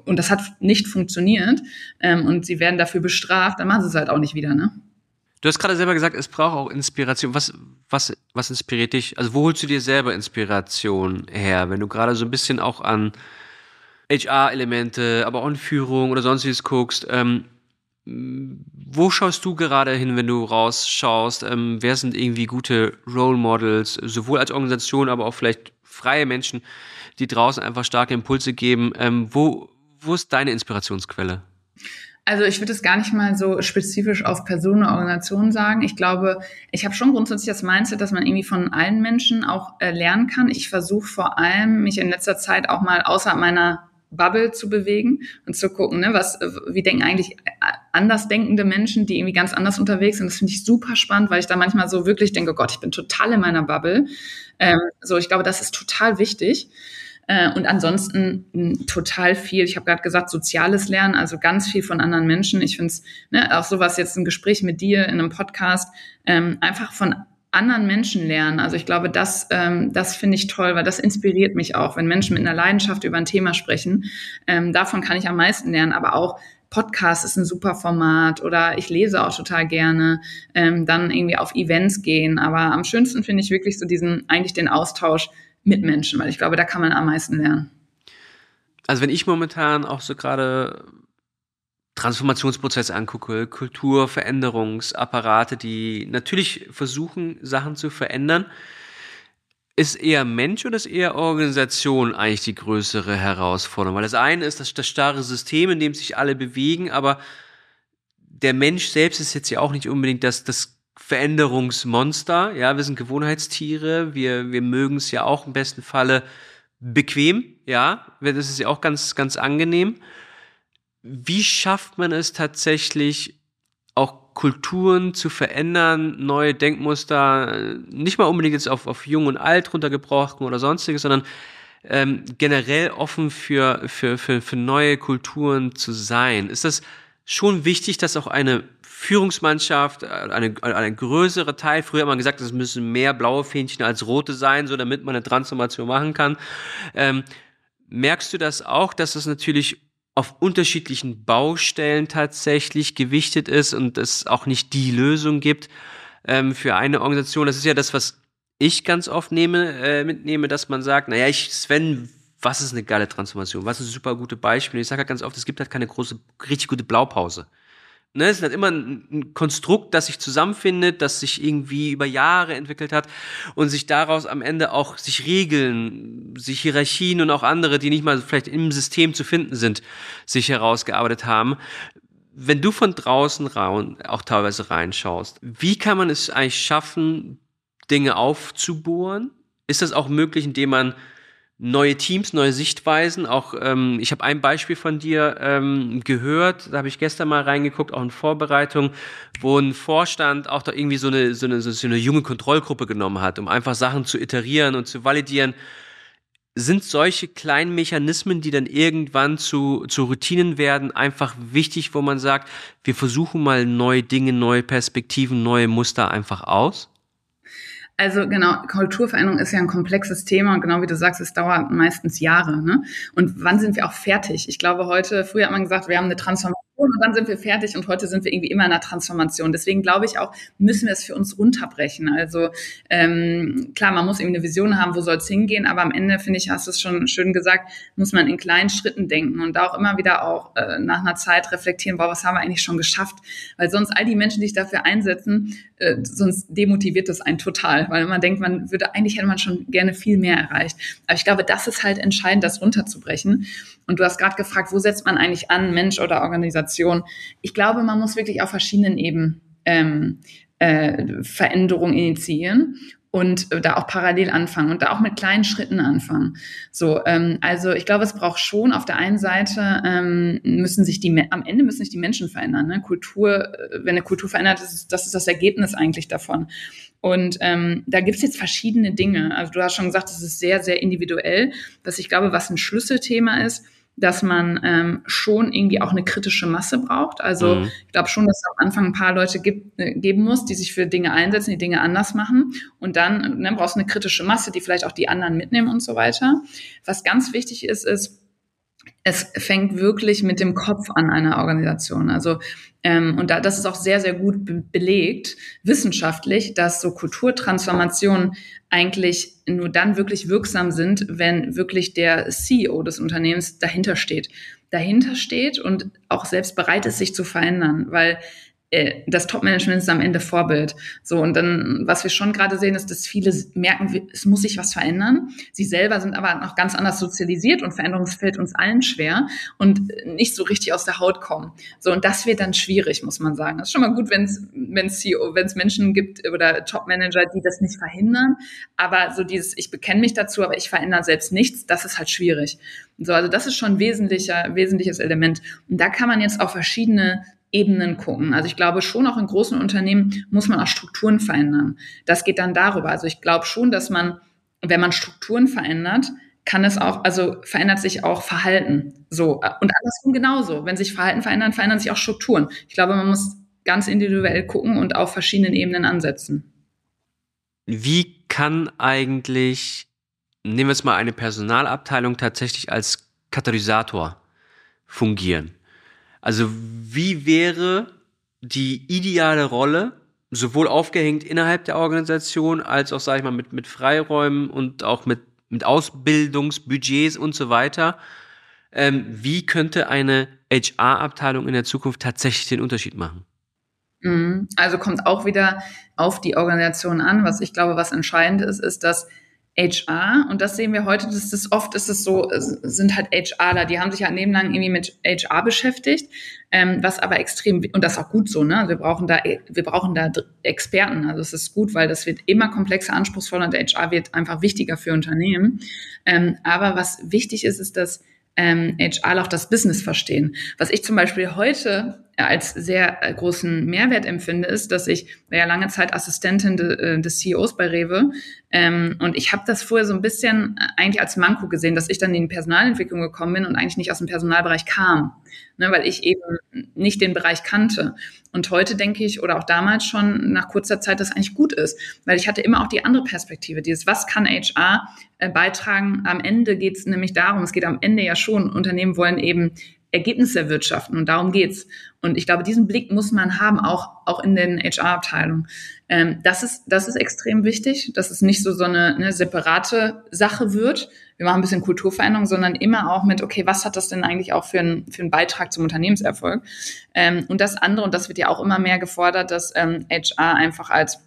und das hat nicht funktioniert ähm, und sie werden dafür bestraft, dann machen sie es halt auch nicht wieder, ne? Du hast gerade selber gesagt, es braucht auch Inspiration. Was, was, was inspiriert dich? Also wo holst du dir selber Inspiration her, wenn du gerade so ein bisschen auch an HR-Elemente, aber auch in Führung oder sonstiges guckst. Ähm, wo schaust du gerade hin, wenn du rausschaust? Ähm, wer sind irgendwie gute Role Models, sowohl als Organisation, aber auch vielleicht freie Menschen, die draußen einfach starke Impulse geben? Ähm, wo, wo ist deine Inspirationsquelle? Also ich würde es gar nicht mal so spezifisch auf Personen Organisationen sagen. Ich glaube, ich habe schon grundsätzlich das Mindset, dass man irgendwie von allen Menschen auch äh, lernen kann. Ich versuche vor allem, mich in letzter Zeit auch mal außerhalb meiner Bubble zu bewegen und zu gucken, ne, was, wie denken eigentlich andersdenkende Menschen, die irgendwie ganz anders unterwegs sind. Das finde ich super spannend, weil ich da manchmal so wirklich denke, Gott, ich bin total in meiner Bubble. Ähm, so, ich glaube, das ist total wichtig. Äh, und ansonsten mh, hm, total viel, ich habe gerade gesagt, soziales Lernen, also ganz viel von anderen Menschen. Ich finde es, ne, auch sowas jetzt ein Gespräch mit dir in einem Podcast, ähm, einfach von anderen Menschen lernen. Also ich glaube, das, ähm, das finde ich toll, weil das inspiriert mich auch, wenn Menschen mit einer Leidenschaft über ein Thema sprechen. Ähm, davon kann ich am meisten lernen, aber auch Podcast ist ein super Format oder ich lese auch total gerne, ähm, dann irgendwie auf Events gehen. Aber am schönsten finde ich wirklich so diesen, eigentlich den Austausch mit Menschen, weil ich glaube, da kann man am meisten lernen. Also wenn ich momentan auch so gerade Transformationsprozess angucke, Kulturveränderungsapparate, die natürlich versuchen, Sachen zu verändern, ist eher Mensch oder ist eher Organisation eigentlich die größere Herausforderung? Weil das eine ist das, das starre System, in dem sich alle bewegen, aber der Mensch selbst ist jetzt ja auch nicht unbedingt das, das Veränderungsmonster. Ja, wir sind Gewohnheitstiere, wir, wir mögen es ja auch im besten Falle bequem, ja, das ist ja auch ganz, ganz angenehm wie schafft man es tatsächlich, auch Kulturen zu verändern, neue Denkmuster, nicht mal unbedingt jetzt auf, auf jung und alt runtergebrochen oder sonstiges, sondern ähm, generell offen für, für, für, für neue Kulturen zu sein. Ist das schon wichtig, dass auch eine Führungsmannschaft, eine, eine größere Teil, früher hat man gesagt, es müssen mehr blaue Fähnchen als rote sein, so damit man eine Transformation machen kann. Ähm, merkst du das auch, dass es natürlich auf unterschiedlichen Baustellen tatsächlich gewichtet ist und es auch nicht die Lösung gibt ähm, für eine Organisation. Das ist ja das, was ich ganz oft nehme, äh, mitnehme, dass man sagt, naja, ich, Sven, was ist eine geile Transformation? Was ist ein super gute Beispiel? Ich sage halt ganz oft, es gibt halt keine große, richtig gute Blaupause. Ne, es ist halt immer ein, Konstrukt, das sich zusammenfindet, das sich irgendwie über Jahre entwickelt hat und sich daraus am Ende auch sich Regeln, sich Hierarchien und auch andere, die nicht mal vielleicht im System zu finden sind, sich herausgearbeitet haben. Wenn du von draußen raun, auch teilweise reinschaust, wie kann man es eigentlich schaffen, Dinge aufzubohren? Ist das auch möglich, indem man neue Teams, neue Sichtweisen. Auch ähm, ich habe ein Beispiel von dir ähm, gehört, da habe ich gestern mal reingeguckt, auch in Vorbereitung, wo ein Vorstand auch da irgendwie so eine, so eine, so eine junge Kontrollgruppe genommen hat, um einfach Sachen zu iterieren und zu validieren. Sind solche kleinen Mechanismen, die dann irgendwann zu, zu Routinen werden, einfach wichtig, wo man sagt, wir versuchen mal neue Dinge, neue Perspektiven, neue Muster einfach aus? Also genau, Kulturveränderung ist ja ein komplexes Thema und genau wie du sagst, es dauert meistens Jahre. Ne? Und wann sind wir auch fertig? Ich glaube, heute, früher hat man gesagt, wir haben eine Transformation und dann sind wir fertig und heute sind wir irgendwie immer in einer Transformation. Deswegen glaube ich auch, müssen wir es für uns runterbrechen. Also ähm, klar, man muss irgendwie eine Vision haben, wo soll es hingehen, aber am Ende, finde ich, hast du es schon schön gesagt, muss man in kleinen Schritten denken und da auch immer wieder auch äh, nach einer Zeit reflektieren, boah, was haben wir eigentlich schon geschafft? Weil sonst all die Menschen, die sich dafür einsetzen, äh, sonst demotiviert das einen total, weil man denkt, man würde, eigentlich hätte man schon gerne viel mehr erreicht. Aber ich glaube, das ist halt entscheidend, das runterzubrechen. Und du hast gerade gefragt, wo setzt man eigentlich an, Mensch oder Organisation? Ich glaube, man muss wirklich auf verschiedenen Ebenen ähm, äh, Veränderungen initiieren. Und äh, da auch parallel anfangen und da auch mit kleinen Schritten anfangen. So, ähm, also ich glaube, es braucht schon auf der einen Seite ähm, müssen sich die am Ende müssen sich die Menschen verändern. Ne? Kultur, äh, wenn eine Kultur verändert, ist, das ist das Ergebnis eigentlich davon. Und ähm, da gibt's jetzt verschiedene Dinge. Also du hast schon gesagt, es ist sehr, sehr individuell. Was ich glaube, was ein Schlüsselthema ist, dass man ähm, schon irgendwie auch eine kritische Masse braucht. Also mhm. ich glaube schon, dass es am Anfang ein paar Leute gibt, äh, geben muss, die sich für Dinge einsetzen, die Dinge anders machen. Und dann, dann brauchst du eine kritische Masse, die vielleicht auch die anderen mitnehmen und so weiter. Was ganz wichtig ist, ist, es fängt wirklich mit dem Kopf an einer Organisation. Also ähm, und da, das ist auch sehr, sehr gut be belegt, wissenschaftlich, dass so Kulturtransformationen eigentlich nur dann wirklich wirksam sind, wenn wirklich der CEO des Unternehmens dahinter steht. Dahinter steht und auch selbst bereit ist, sich zu verändern, weil das Top-Management ist am Ende Vorbild. So, und dann, was wir schon gerade sehen, ist, dass viele merken, es muss sich was verändern. Sie selber sind aber noch ganz anders sozialisiert und Veränderung fällt uns allen schwer und nicht so richtig aus der Haut kommen. So, und das wird dann schwierig, muss man sagen. Das ist schon mal gut, wenn es wenn es Menschen gibt oder Top-Manager, die das nicht verhindern. Aber so dieses, ich bekenne mich dazu, aber ich verändere selbst nichts, das ist halt schwierig. So, also das ist schon ein wesentlicher, wesentliches Element. Und da kann man jetzt auf verschiedene Ebenen gucken. Also ich glaube schon auch in großen Unternehmen muss man auch Strukturen verändern. Das geht dann darüber. Also ich glaube schon, dass man, wenn man Strukturen verändert, kann es auch, also verändert sich auch Verhalten. So. Und andersrum genauso. Wenn sich Verhalten verändern, verändern sich auch Strukturen. Ich glaube, man muss ganz individuell gucken und auf verschiedenen Ebenen ansetzen. Wie kann eigentlich, nehmen wir es mal eine Personalabteilung tatsächlich als Katalysator fungieren? Also wie wäre die ideale Rolle, sowohl aufgehängt innerhalb der Organisation, als auch, sage ich mal, mit, mit Freiräumen und auch mit, mit Ausbildungsbudgets und so weiter. Ähm, wie könnte eine HR-Abteilung in der Zukunft tatsächlich den Unterschied machen? Mhm. Also kommt auch wieder auf die Organisation an. Was ich glaube, was entscheidend ist, ist, dass HR und das sehen wir heute, dass das oft ist es so, sind halt HRler, die haben sich halt nebenlang irgendwie mit HR beschäftigt, ähm, was aber extrem und das ist auch gut so, ne? Also wir brauchen da wir brauchen da Experten, also es ist gut, weil das wird immer komplexer, anspruchsvoller und HR wird einfach wichtiger für Unternehmen. Ähm, aber was wichtig ist, ist, dass ähm, HR auch das Business verstehen. Was ich zum Beispiel heute als sehr äh, großen Mehrwert empfinde, ist, dass ich war ja lange Zeit Assistentin de, äh, des CEOs bei Rewe ähm, und ich habe das vorher so ein bisschen äh, eigentlich als Manko gesehen, dass ich dann in die Personalentwicklung gekommen bin und eigentlich nicht aus dem Personalbereich kam, ne, weil ich eben nicht den Bereich kannte. Und heute denke ich, oder auch damals schon nach kurzer Zeit, dass eigentlich gut ist, weil ich hatte immer auch die andere Perspektive, dieses, was kann HR äh, beitragen? Am Ende geht es nämlich darum, es geht am Ende ja schon, Unternehmen wollen eben Ergebnisse erwirtschaften und darum geht's. Und ich glaube, diesen Blick muss man haben, auch, auch in den HR-Abteilungen. Ähm, das, ist, das ist extrem wichtig, dass es nicht so, so eine, eine separate Sache wird. Wir machen ein bisschen Kulturveränderung, sondern immer auch mit, okay, was hat das denn eigentlich auch für, ein, für einen Beitrag zum Unternehmenserfolg? Ähm, und das andere, und das wird ja auch immer mehr gefordert, dass ähm, HR einfach als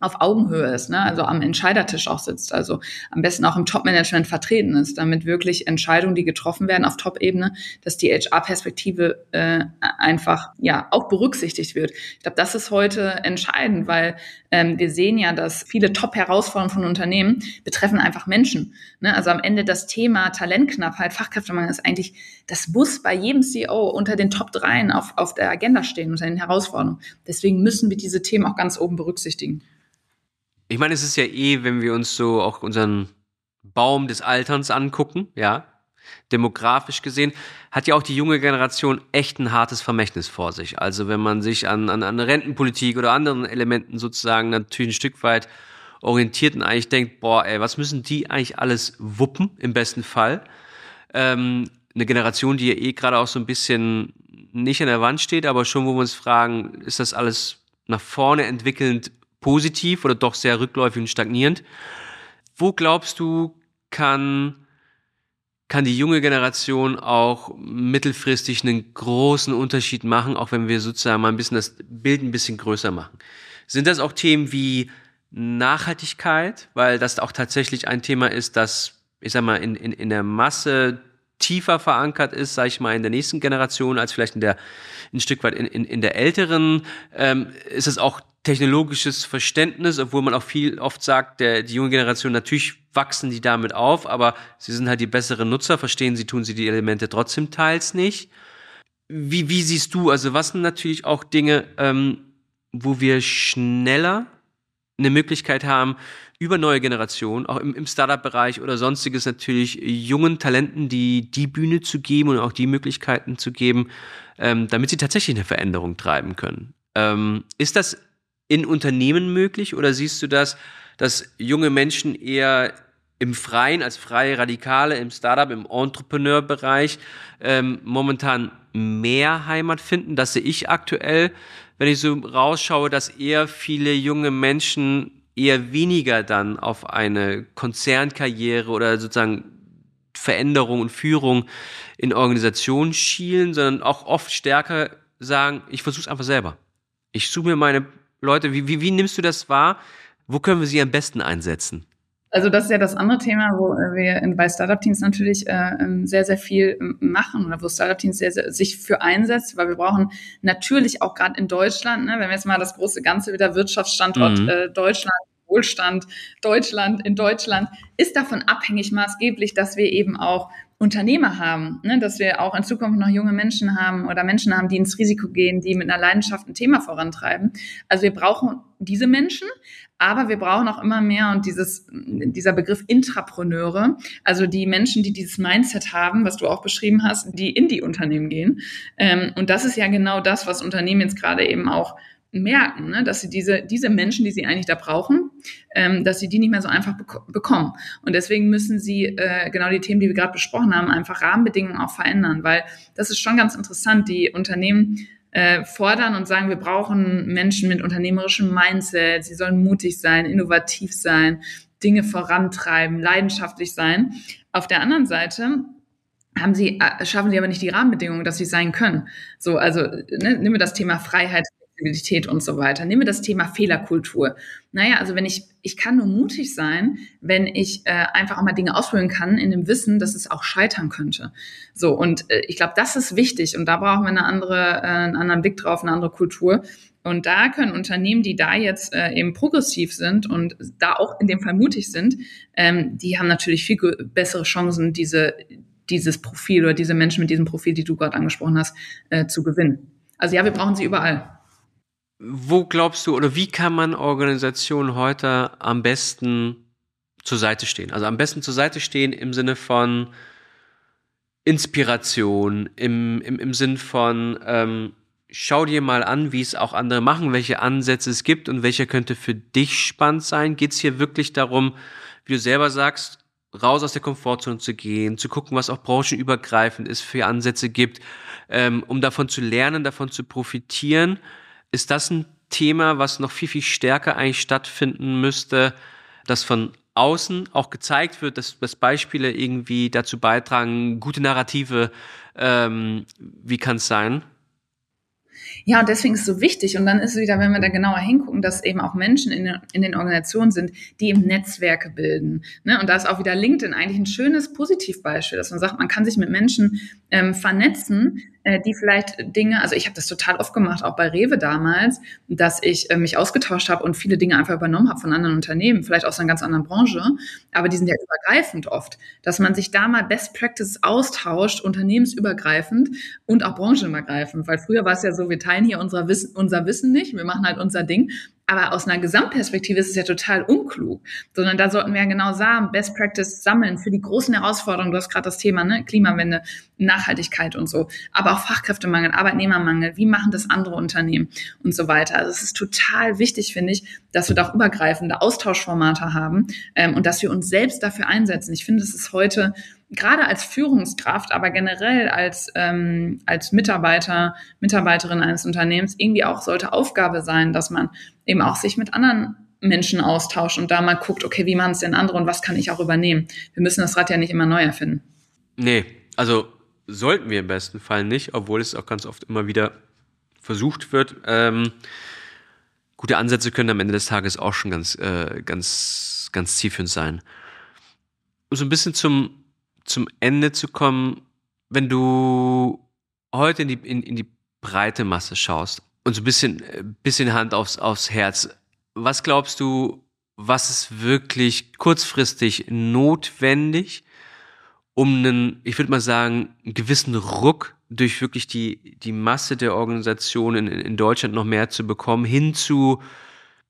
auf Augenhöhe ist, ne? also am Entscheidertisch auch sitzt, also am besten auch im Top-Management vertreten ist, damit wirklich Entscheidungen, die getroffen werden auf Top-Ebene, dass die HR-Perspektive äh, einfach ja auch berücksichtigt wird. Ich glaube, das ist heute entscheidend, weil ähm, wir sehen ja, dass viele Top-Herausforderungen von Unternehmen betreffen einfach Menschen. Ne? Also am Ende das Thema Talentknappheit, Fachkräftemangel ist eigentlich, das muss bei jedem CEO unter den Top 3 auf, auf der Agenda stehen, unter den Herausforderungen. Deswegen müssen wir diese Themen auch ganz oben berücksichtigen. Ich meine, es ist ja eh, wenn wir uns so auch unseren Baum des Alterns angucken, ja, demografisch gesehen, hat ja auch die junge Generation echt ein hartes Vermächtnis vor sich. Also wenn man sich an, an, an Rentenpolitik oder anderen Elementen sozusagen natürlich ein Stück weit orientiert und eigentlich denkt, boah, ey, was müssen die eigentlich alles wuppen, im besten Fall? Ähm, eine Generation, die ja eh gerade auch so ein bisschen nicht an der Wand steht, aber schon, wo wir uns fragen, ist das alles nach vorne entwickelnd positiv oder doch sehr rückläufig und stagnierend. Wo glaubst du, kann, kann die junge Generation auch mittelfristig einen großen Unterschied machen, auch wenn wir sozusagen mal ein bisschen das Bild ein bisschen größer machen? Sind das auch Themen wie Nachhaltigkeit, weil das auch tatsächlich ein Thema ist, das, ich sag mal, in, in, in der Masse tiefer verankert ist, sage ich mal, in der nächsten Generation als vielleicht in der ein Stück weit in, in, in der älteren. Ähm, ist es auch technologisches Verständnis, obwohl man auch viel oft sagt, der, die junge Generation, natürlich wachsen die damit auf, aber sie sind halt die besseren Nutzer, verstehen sie, tun sie die Elemente trotzdem teils nicht. Wie, wie siehst du, also was sind natürlich auch Dinge, ähm, wo wir schneller eine Möglichkeit haben, über neue Generationen, auch im, im Startup-Bereich oder sonstiges natürlich jungen Talenten die, die Bühne zu geben und auch die Möglichkeiten zu geben, ähm, damit sie tatsächlich eine Veränderung treiben können. Ähm, ist das in Unternehmen möglich oder siehst du das, dass junge Menschen eher im Freien als freie Radikale im Startup, im Entrepreneur-Bereich ähm, momentan mehr Heimat finden? Das sehe ich aktuell, wenn ich so rausschaue, dass eher viele junge Menschen eher weniger dann auf eine Konzernkarriere oder sozusagen Veränderung und Führung in Organisationen schielen, sondern auch oft stärker sagen, ich versuche es einfach selber. Ich suche mir meine Leute, wie, wie, wie nimmst du das wahr? Wo können wir sie am besten einsetzen? Also das ist ja das andere Thema, wo wir in, bei Startup-Teams natürlich äh, ähm, sehr, sehr viel ähm, machen oder wo Startup-Teams sehr, sehr, sich für einsetzt, weil wir brauchen natürlich auch gerade in Deutschland, ne, wenn wir jetzt mal das große Ganze wieder Wirtschaftsstandort mhm. äh, Deutschland Wohlstand Deutschland in Deutschland ist davon abhängig maßgeblich, dass wir eben auch Unternehmer haben, ne? dass wir auch in Zukunft noch junge Menschen haben oder Menschen haben, die ins Risiko gehen, die mit einer Leidenschaft ein Thema vorantreiben. Also wir brauchen diese Menschen, aber wir brauchen auch immer mehr und dieses, dieser Begriff Intrapreneure, also die Menschen, die dieses Mindset haben, was du auch beschrieben hast, die in die Unternehmen gehen. Ähm, und das ist ja genau das, was Unternehmen jetzt gerade eben auch merken, ne, dass sie diese, diese Menschen, die sie eigentlich da brauchen, ähm, dass sie die nicht mehr so einfach bek bekommen. Und deswegen müssen sie äh, genau die Themen, die wir gerade besprochen haben, einfach Rahmenbedingungen auch verändern, weil das ist schon ganz interessant. Die Unternehmen äh, fordern und sagen, wir brauchen Menschen mit unternehmerischem Mindset, sie sollen mutig sein, innovativ sein, Dinge vorantreiben, leidenschaftlich sein. Auf der anderen Seite haben sie, äh, schaffen sie aber nicht die Rahmenbedingungen, dass sie sein können. So, also ne, nehmen wir das Thema Freiheit, Flexibilität und so weiter. Nehmen wir das Thema Fehlerkultur. Naja, also wenn ich, ich kann nur mutig sein, wenn ich äh, einfach auch mal Dinge ausprobieren kann, in dem Wissen, dass es auch scheitern könnte. So, und äh, ich glaube, das ist wichtig und da brauchen wir eine andere, äh, einen anderen Blick drauf, eine andere Kultur. Und da können Unternehmen, die da jetzt äh, eben progressiv sind und da auch in dem Fall mutig sind, ähm, die haben natürlich viel bessere Chancen, diese, dieses Profil oder diese Menschen mit diesem Profil, die du gerade angesprochen hast, äh, zu gewinnen. Also ja, wir brauchen sie überall. Wo glaubst du oder wie kann man Organisationen heute am besten zur Seite stehen? Also am besten zur Seite stehen im Sinne von Inspiration, im, im, im Sinn von ähm, schau dir mal an, wie es auch andere machen, welche Ansätze es gibt und welcher könnte für dich spannend sein. Geht es hier wirklich darum, wie du selber sagst, raus aus der Komfortzone zu gehen, zu gucken, was auch branchenübergreifend ist, für Ansätze gibt, ähm, um davon zu lernen, davon zu profitieren? Ist das ein Thema, was noch viel, viel stärker eigentlich stattfinden müsste, dass von außen auch gezeigt wird, dass, dass Beispiele irgendwie dazu beitragen, gute Narrative, ähm, wie kann es sein? Ja, und deswegen ist es so wichtig. Und dann ist es wieder, wenn wir da genauer hingucken, dass eben auch Menschen in, den, in den Organisationen sind, die eben Netzwerke bilden. Ne? Und da ist auch wieder LinkedIn eigentlich ein schönes Positivbeispiel, dass man sagt, man kann sich mit Menschen ähm, vernetzen, die vielleicht Dinge, also ich habe das total oft gemacht, auch bei Rewe damals, dass ich äh, mich ausgetauscht habe und viele Dinge einfach übernommen habe von anderen Unternehmen, vielleicht aus einer ganz anderen Branche, aber die sind ja übergreifend oft, dass man sich da mal Best Practices austauscht, unternehmensübergreifend und auch branchenübergreifend, weil früher war es ja so, wir teilen hier unser Wissen, unser Wissen nicht, wir machen halt unser Ding aber aus einer Gesamtperspektive ist es ja total unklug, sondern da sollten wir ja genau sagen, Best Practice sammeln für die großen Herausforderungen. Du hast gerade das Thema ne? Klimawende, Nachhaltigkeit und so, aber auch Fachkräftemangel, Arbeitnehmermangel. Wie machen das andere Unternehmen und so weiter? Also es ist total wichtig, finde ich, dass wir da auch übergreifende Austauschformate haben ähm, und dass wir uns selbst dafür einsetzen. Ich finde, es ist heute gerade als Führungskraft, aber generell als, ähm, als Mitarbeiter, Mitarbeiterin eines Unternehmens irgendwie auch sollte Aufgabe sein, dass man eben auch sich mit anderen Menschen austauscht und da mal guckt, okay, wie machen es denn andere und was kann ich auch übernehmen? Wir müssen das Rad ja nicht immer neu erfinden. Nee, also sollten wir im besten Fall nicht, obwohl es auch ganz oft immer wieder versucht wird. Ähm, gute Ansätze können am Ende des Tages auch schon ganz, äh, ganz, ganz zielführend sein. So ein bisschen zum zum Ende zu kommen, wenn du heute in die, in, in die breite Masse schaust, und so ein bisschen, bisschen Hand aufs, aufs Herz. Was glaubst du, was ist wirklich kurzfristig notwendig, um einen, ich würde mal sagen, einen gewissen Ruck durch wirklich die, die Masse der Organisationen in, in Deutschland noch mehr zu bekommen, hin zu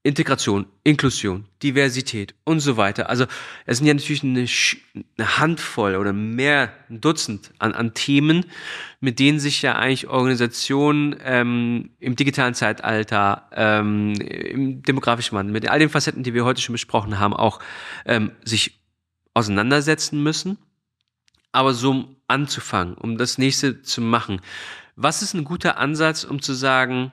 Integration, Inklusion, Diversität und so weiter. Also es sind ja natürlich eine, eine, Handvoll oder mehr, ein Dutzend an, an Themen, mit denen sich ja eigentlich Organisationen ähm, im digitalen Zeitalter, ähm, im demografischen Wandel, mit all den Facetten, die wir heute schon besprochen haben, auch ähm, sich auseinandersetzen müssen. Aber so um anzufangen, um das nächste zu machen, was ist ein guter Ansatz, um zu sagen,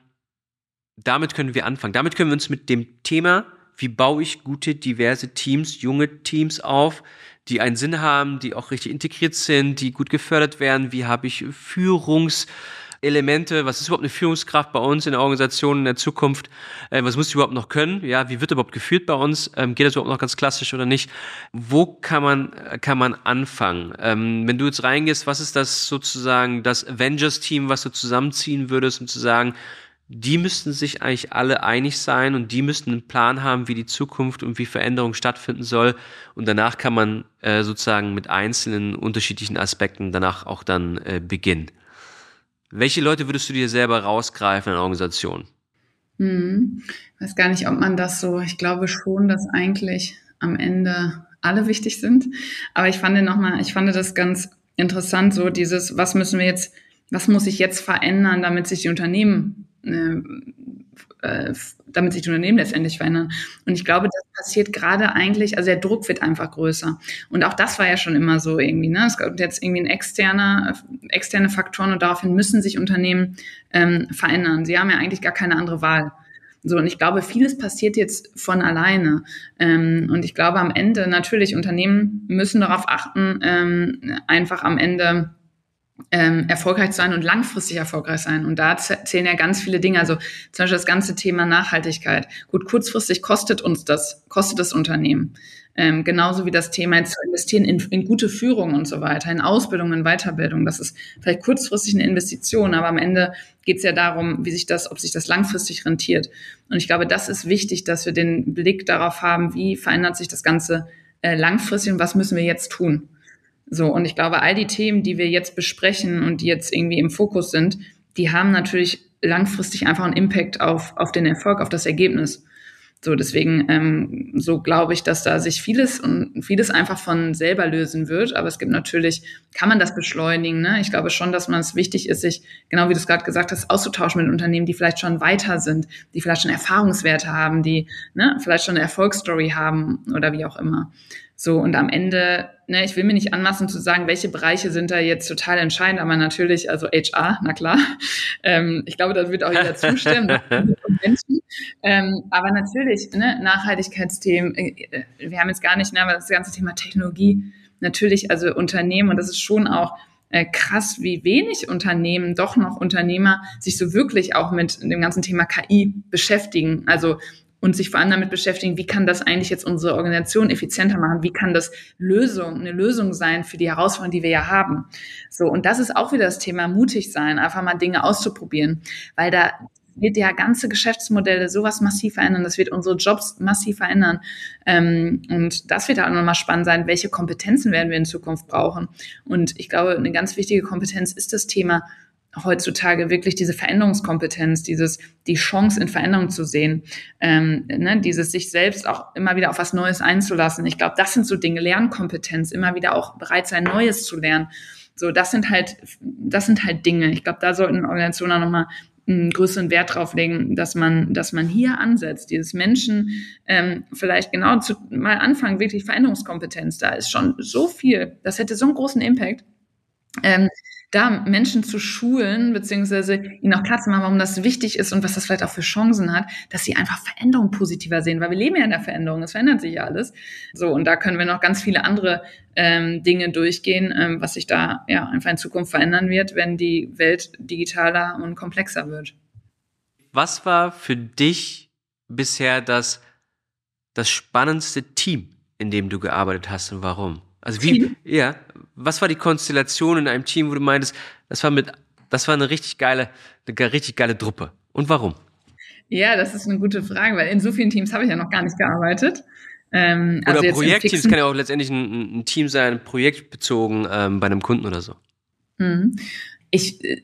damit können wir anfangen. Damit können wir uns mit dem Thema, wie baue ich gute, diverse Teams, junge Teams auf, die einen Sinn haben, die auch richtig integriert sind, die gut gefördert werden, wie habe ich Führungselemente, was ist überhaupt eine Führungskraft bei uns in der Organisation in der Zukunft, äh, was muss ich überhaupt noch können, ja, wie wird überhaupt geführt bei uns, ähm, geht das überhaupt noch ganz klassisch oder nicht, wo kann man, kann man anfangen? Ähm, wenn du jetzt reingehst, was ist das sozusagen das Avengers-Team, was du zusammenziehen würdest, um zu sagen, die müssten sich eigentlich alle einig sein und die müssten einen Plan haben, wie die Zukunft und wie Veränderung stattfinden soll. Und danach kann man äh, sozusagen mit einzelnen unterschiedlichen Aspekten danach auch dann äh, beginnen. Welche Leute würdest du dir selber rausgreifen in der Organisation? Hm, ich weiß gar nicht, ob man das so, ich glaube schon, dass eigentlich am Ende alle wichtig sind. Aber ich fand nochmal, ich fand das ganz interessant, so dieses, was müssen wir jetzt, was muss sich jetzt verändern, damit sich die Unternehmen äh, äh, damit sich die Unternehmen letztendlich verändern. Und ich glaube, das passiert gerade eigentlich, also der Druck wird einfach größer. Und auch das war ja schon immer so irgendwie. Ne? Es gibt jetzt irgendwie ein externer, externe Faktoren und daraufhin müssen sich Unternehmen ähm, verändern. Sie haben ja eigentlich gar keine andere Wahl. So, und ich glaube, vieles passiert jetzt von alleine. Ähm, und ich glaube, am Ende natürlich, Unternehmen müssen darauf achten, ähm, einfach am Ende ähm, erfolgreich sein und langfristig erfolgreich sein. Und da zählen ja ganz viele Dinge. Also zum Beispiel das ganze Thema Nachhaltigkeit. Gut, kurzfristig kostet uns das, kostet das Unternehmen. Ähm, genauso wie das Thema jetzt zu investieren in, in gute Führung und so weiter, in Ausbildung, in Weiterbildung. Das ist vielleicht kurzfristig eine Investition, aber am Ende geht es ja darum, wie sich das, ob sich das langfristig rentiert. Und ich glaube, das ist wichtig, dass wir den Blick darauf haben, wie verändert sich das Ganze äh, langfristig und was müssen wir jetzt tun. So, und ich glaube, all die Themen, die wir jetzt besprechen und die jetzt irgendwie im Fokus sind, die haben natürlich langfristig einfach einen Impact auf, auf den Erfolg, auf das Ergebnis. So, deswegen, ähm, so glaube ich, dass da sich vieles und vieles einfach von selber lösen wird. Aber es gibt natürlich, kann man das beschleunigen. Ne? Ich glaube schon, dass man es wichtig ist, sich, genau wie du es gerade gesagt hast, auszutauschen mit Unternehmen, die vielleicht schon weiter sind, die vielleicht schon Erfahrungswerte haben, die ne, vielleicht schon eine Erfolgsstory haben oder wie auch immer. So, und am Ende, ne, ich will mir nicht anmaßen zu sagen, welche Bereiche sind da jetzt total entscheidend, aber natürlich, also HR, na klar. Ähm, ich glaube, da wird auch jeder zustimmen. ähm, aber natürlich, ne, Nachhaltigkeitsthemen, äh, äh, wir haben jetzt gar nicht, ne, aber das ganze Thema Technologie, natürlich, also Unternehmen, und das ist schon auch äh, krass, wie wenig Unternehmen, doch noch Unternehmer, sich so wirklich auch mit dem ganzen Thema KI beschäftigen. Also und sich vor allem damit beschäftigen, wie kann das eigentlich jetzt unsere Organisation effizienter machen? Wie kann das Lösung, eine Lösung sein für die Herausforderungen, die wir ja haben? So. Und das ist auch wieder das Thema mutig sein, einfach mal Dinge auszuprobieren, weil da wird ja ganze Geschäftsmodelle sowas massiv verändern. Das wird unsere Jobs massiv verändern. Ähm, und das wird auch nochmal spannend sein. Welche Kompetenzen werden wir in Zukunft brauchen? Und ich glaube, eine ganz wichtige Kompetenz ist das Thema heutzutage wirklich diese Veränderungskompetenz, dieses die Chance in Veränderung zu sehen, ähm, ne, dieses sich selbst auch immer wieder auf was Neues einzulassen. Ich glaube, das sind so Dinge, Lernkompetenz, immer wieder auch bereit sein, Neues zu lernen. So, das sind halt, das sind halt Dinge. Ich glaube, da sollten Organisationen auch nochmal einen größeren Wert drauf legen, dass man, dass man hier ansetzt, dieses Menschen ähm, vielleicht genau zu mal anfangen, wirklich Veränderungskompetenz. Da ist schon so viel, das hätte so einen großen Impact. Ähm, da Menschen zu schulen, beziehungsweise ihnen auch klar zu machen, warum das wichtig ist und was das vielleicht auch für Chancen hat, dass sie einfach Veränderung positiver sehen, weil wir leben ja in der Veränderung, es verändert sich ja alles. So, und da können wir noch ganz viele andere ähm, Dinge durchgehen, ähm, was sich da ja einfach in Zukunft verändern wird, wenn die Welt digitaler und komplexer wird. Was war für dich bisher das, das spannendste Team, in dem du gearbeitet hast und warum? Also wie, Team? ja, was war die Konstellation in einem Team, wo du meintest, das war mit, das war eine richtig geile, eine richtig geile Truppe. und warum? Ja, das ist eine gute Frage, weil in so vielen Teams habe ich ja noch gar nicht gearbeitet. Ähm, also oder Projektteams kann ja auch letztendlich ein, ein Team sein, projektbezogen ähm, bei einem Kunden oder so. Mhm. Ich äh,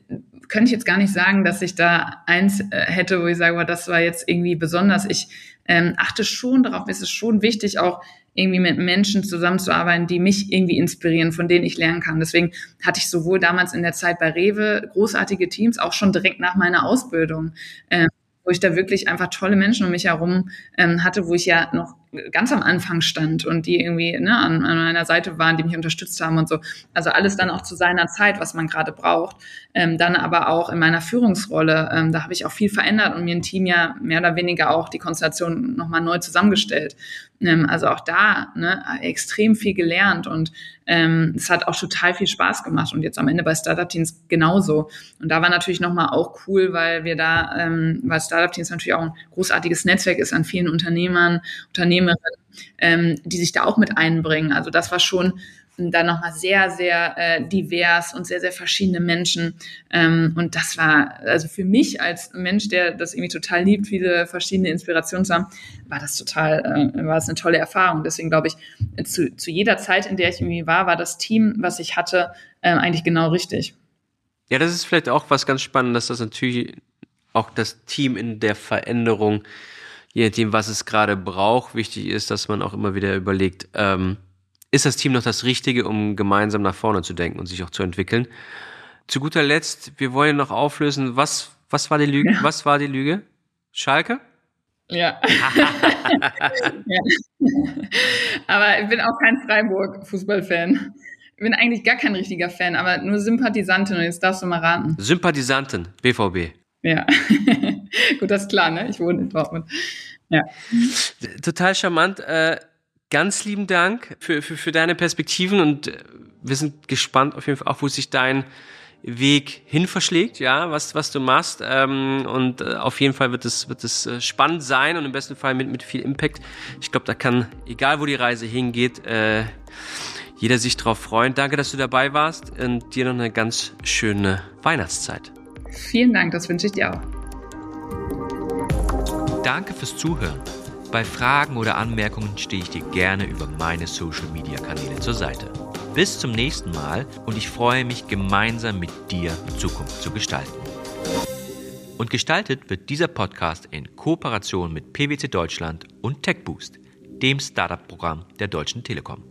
könnte ich jetzt gar nicht sagen, dass ich da eins äh, hätte, wo ich sage, das war jetzt irgendwie besonders. Ich ähm, achte schon darauf, es ist schon wichtig, auch irgendwie mit Menschen zusammenzuarbeiten, die mich irgendwie inspirieren, von denen ich lernen kann. Deswegen hatte ich sowohl damals in der Zeit bei Rewe großartige Teams, auch schon direkt nach meiner Ausbildung. Ähm, wo ich da wirklich einfach tolle Menschen um mich herum ähm, hatte, wo ich ja noch ganz am Anfang stand und die irgendwie ne, an, an meiner Seite waren, die mich unterstützt haben und so. Also alles dann auch zu seiner Zeit, was man gerade braucht. Ähm, dann aber auch in meiner Führungsrolle, ähm, da habe ich auch viel verändert und mir ein Team ja mehr oder weniger auch die Konstellation nochmal neu zusammengestellt. Ähm, also auch da ne, extrem viel gelernt und ähm, es hat auch total viel Spaß gemacht und jetzt am Ende bei Startup Teams genauso. Und da war natürlich nochmal auch cool, weil wir da, ähm, weil Startup Teams natürlich auch ein großartiges Netzwerk ist an vielen Unternehmern, Unternehmerinnen, ähm, die sich da auch mit einbringen. Also das war schon dann nochmal sehr, sehr äh, divers und sehr, sehr verschiedene Menschen. Ähm, und das war, also für mich als Mensch, der das irgendwie total liebt, viele verschiedene Inspirationen zu haben, war das total, äh, war das eine tolle Erfahrung. Deswegen glaube ich, zu, zu jeder Zeit, in der ich irgendwie war, war das Team, was ich hatte, äh, eigentlich genau richtig. Ja, das ist vielleicht auch was ganz Spannendes, dass natürlich auch das Team in der Veränderung, je nachdem, was es gerade braucht, wichtig ist, dass man auch immer wieder überlegt, ähm, ist das Team noch das Richtige, um gemeinsam nach vorne zu denken und sich auch zu entwickeln. Zu guter Letzt, wir wollen noch auflösen, was, was war die Lüge? Ja. Was war die Lüge? Schalke? Ja. ja. Aber ich bin auch kein Freiburg-Fußballfan. Ich bin eigentlich gar kein richtiger Fan, aber nur Sympathisantin und jetzt darfst du mal raten. Sympathisantin, BVB. Ja. Gut, das ist klar, ne? Ich wohne in Dortmund. Ja. Total charmant. Äh, ganz lieben Dank für, für, für deine Perspektiven und äh, wir sind gespannt auf jeden Fall auch, wo sich dein Weg hin verschlägt, ja, was, was du machst. Ähm, und äh, auf jeden Fall wird es, wird es äh, spannend sein und im besten Fall mit, mit viel Impact. Ich glaube, da kann, egal wo die Reise hingeht, äh, jeder sich drauf freuen. Danke, dass du dabei warst und dir noch eine ganz schöne Weihnachtszeit. Vielen Dank, das wünsche ich dir auch. Danke fürs Zuhören. Bei Fragen oder Anmerkungen stehe ich dir gerne über meine Social-Media-Kanäle zur Seite. Bis zum nächsten Mal und ich freue mich gemeinsam mit dir Zukunft zu gestalten. Und gestaltet wird dieser Podcast in Kooperation mit PwC Deutschland und TechBoost, dem Startup-Programm der Deutschen Telekom.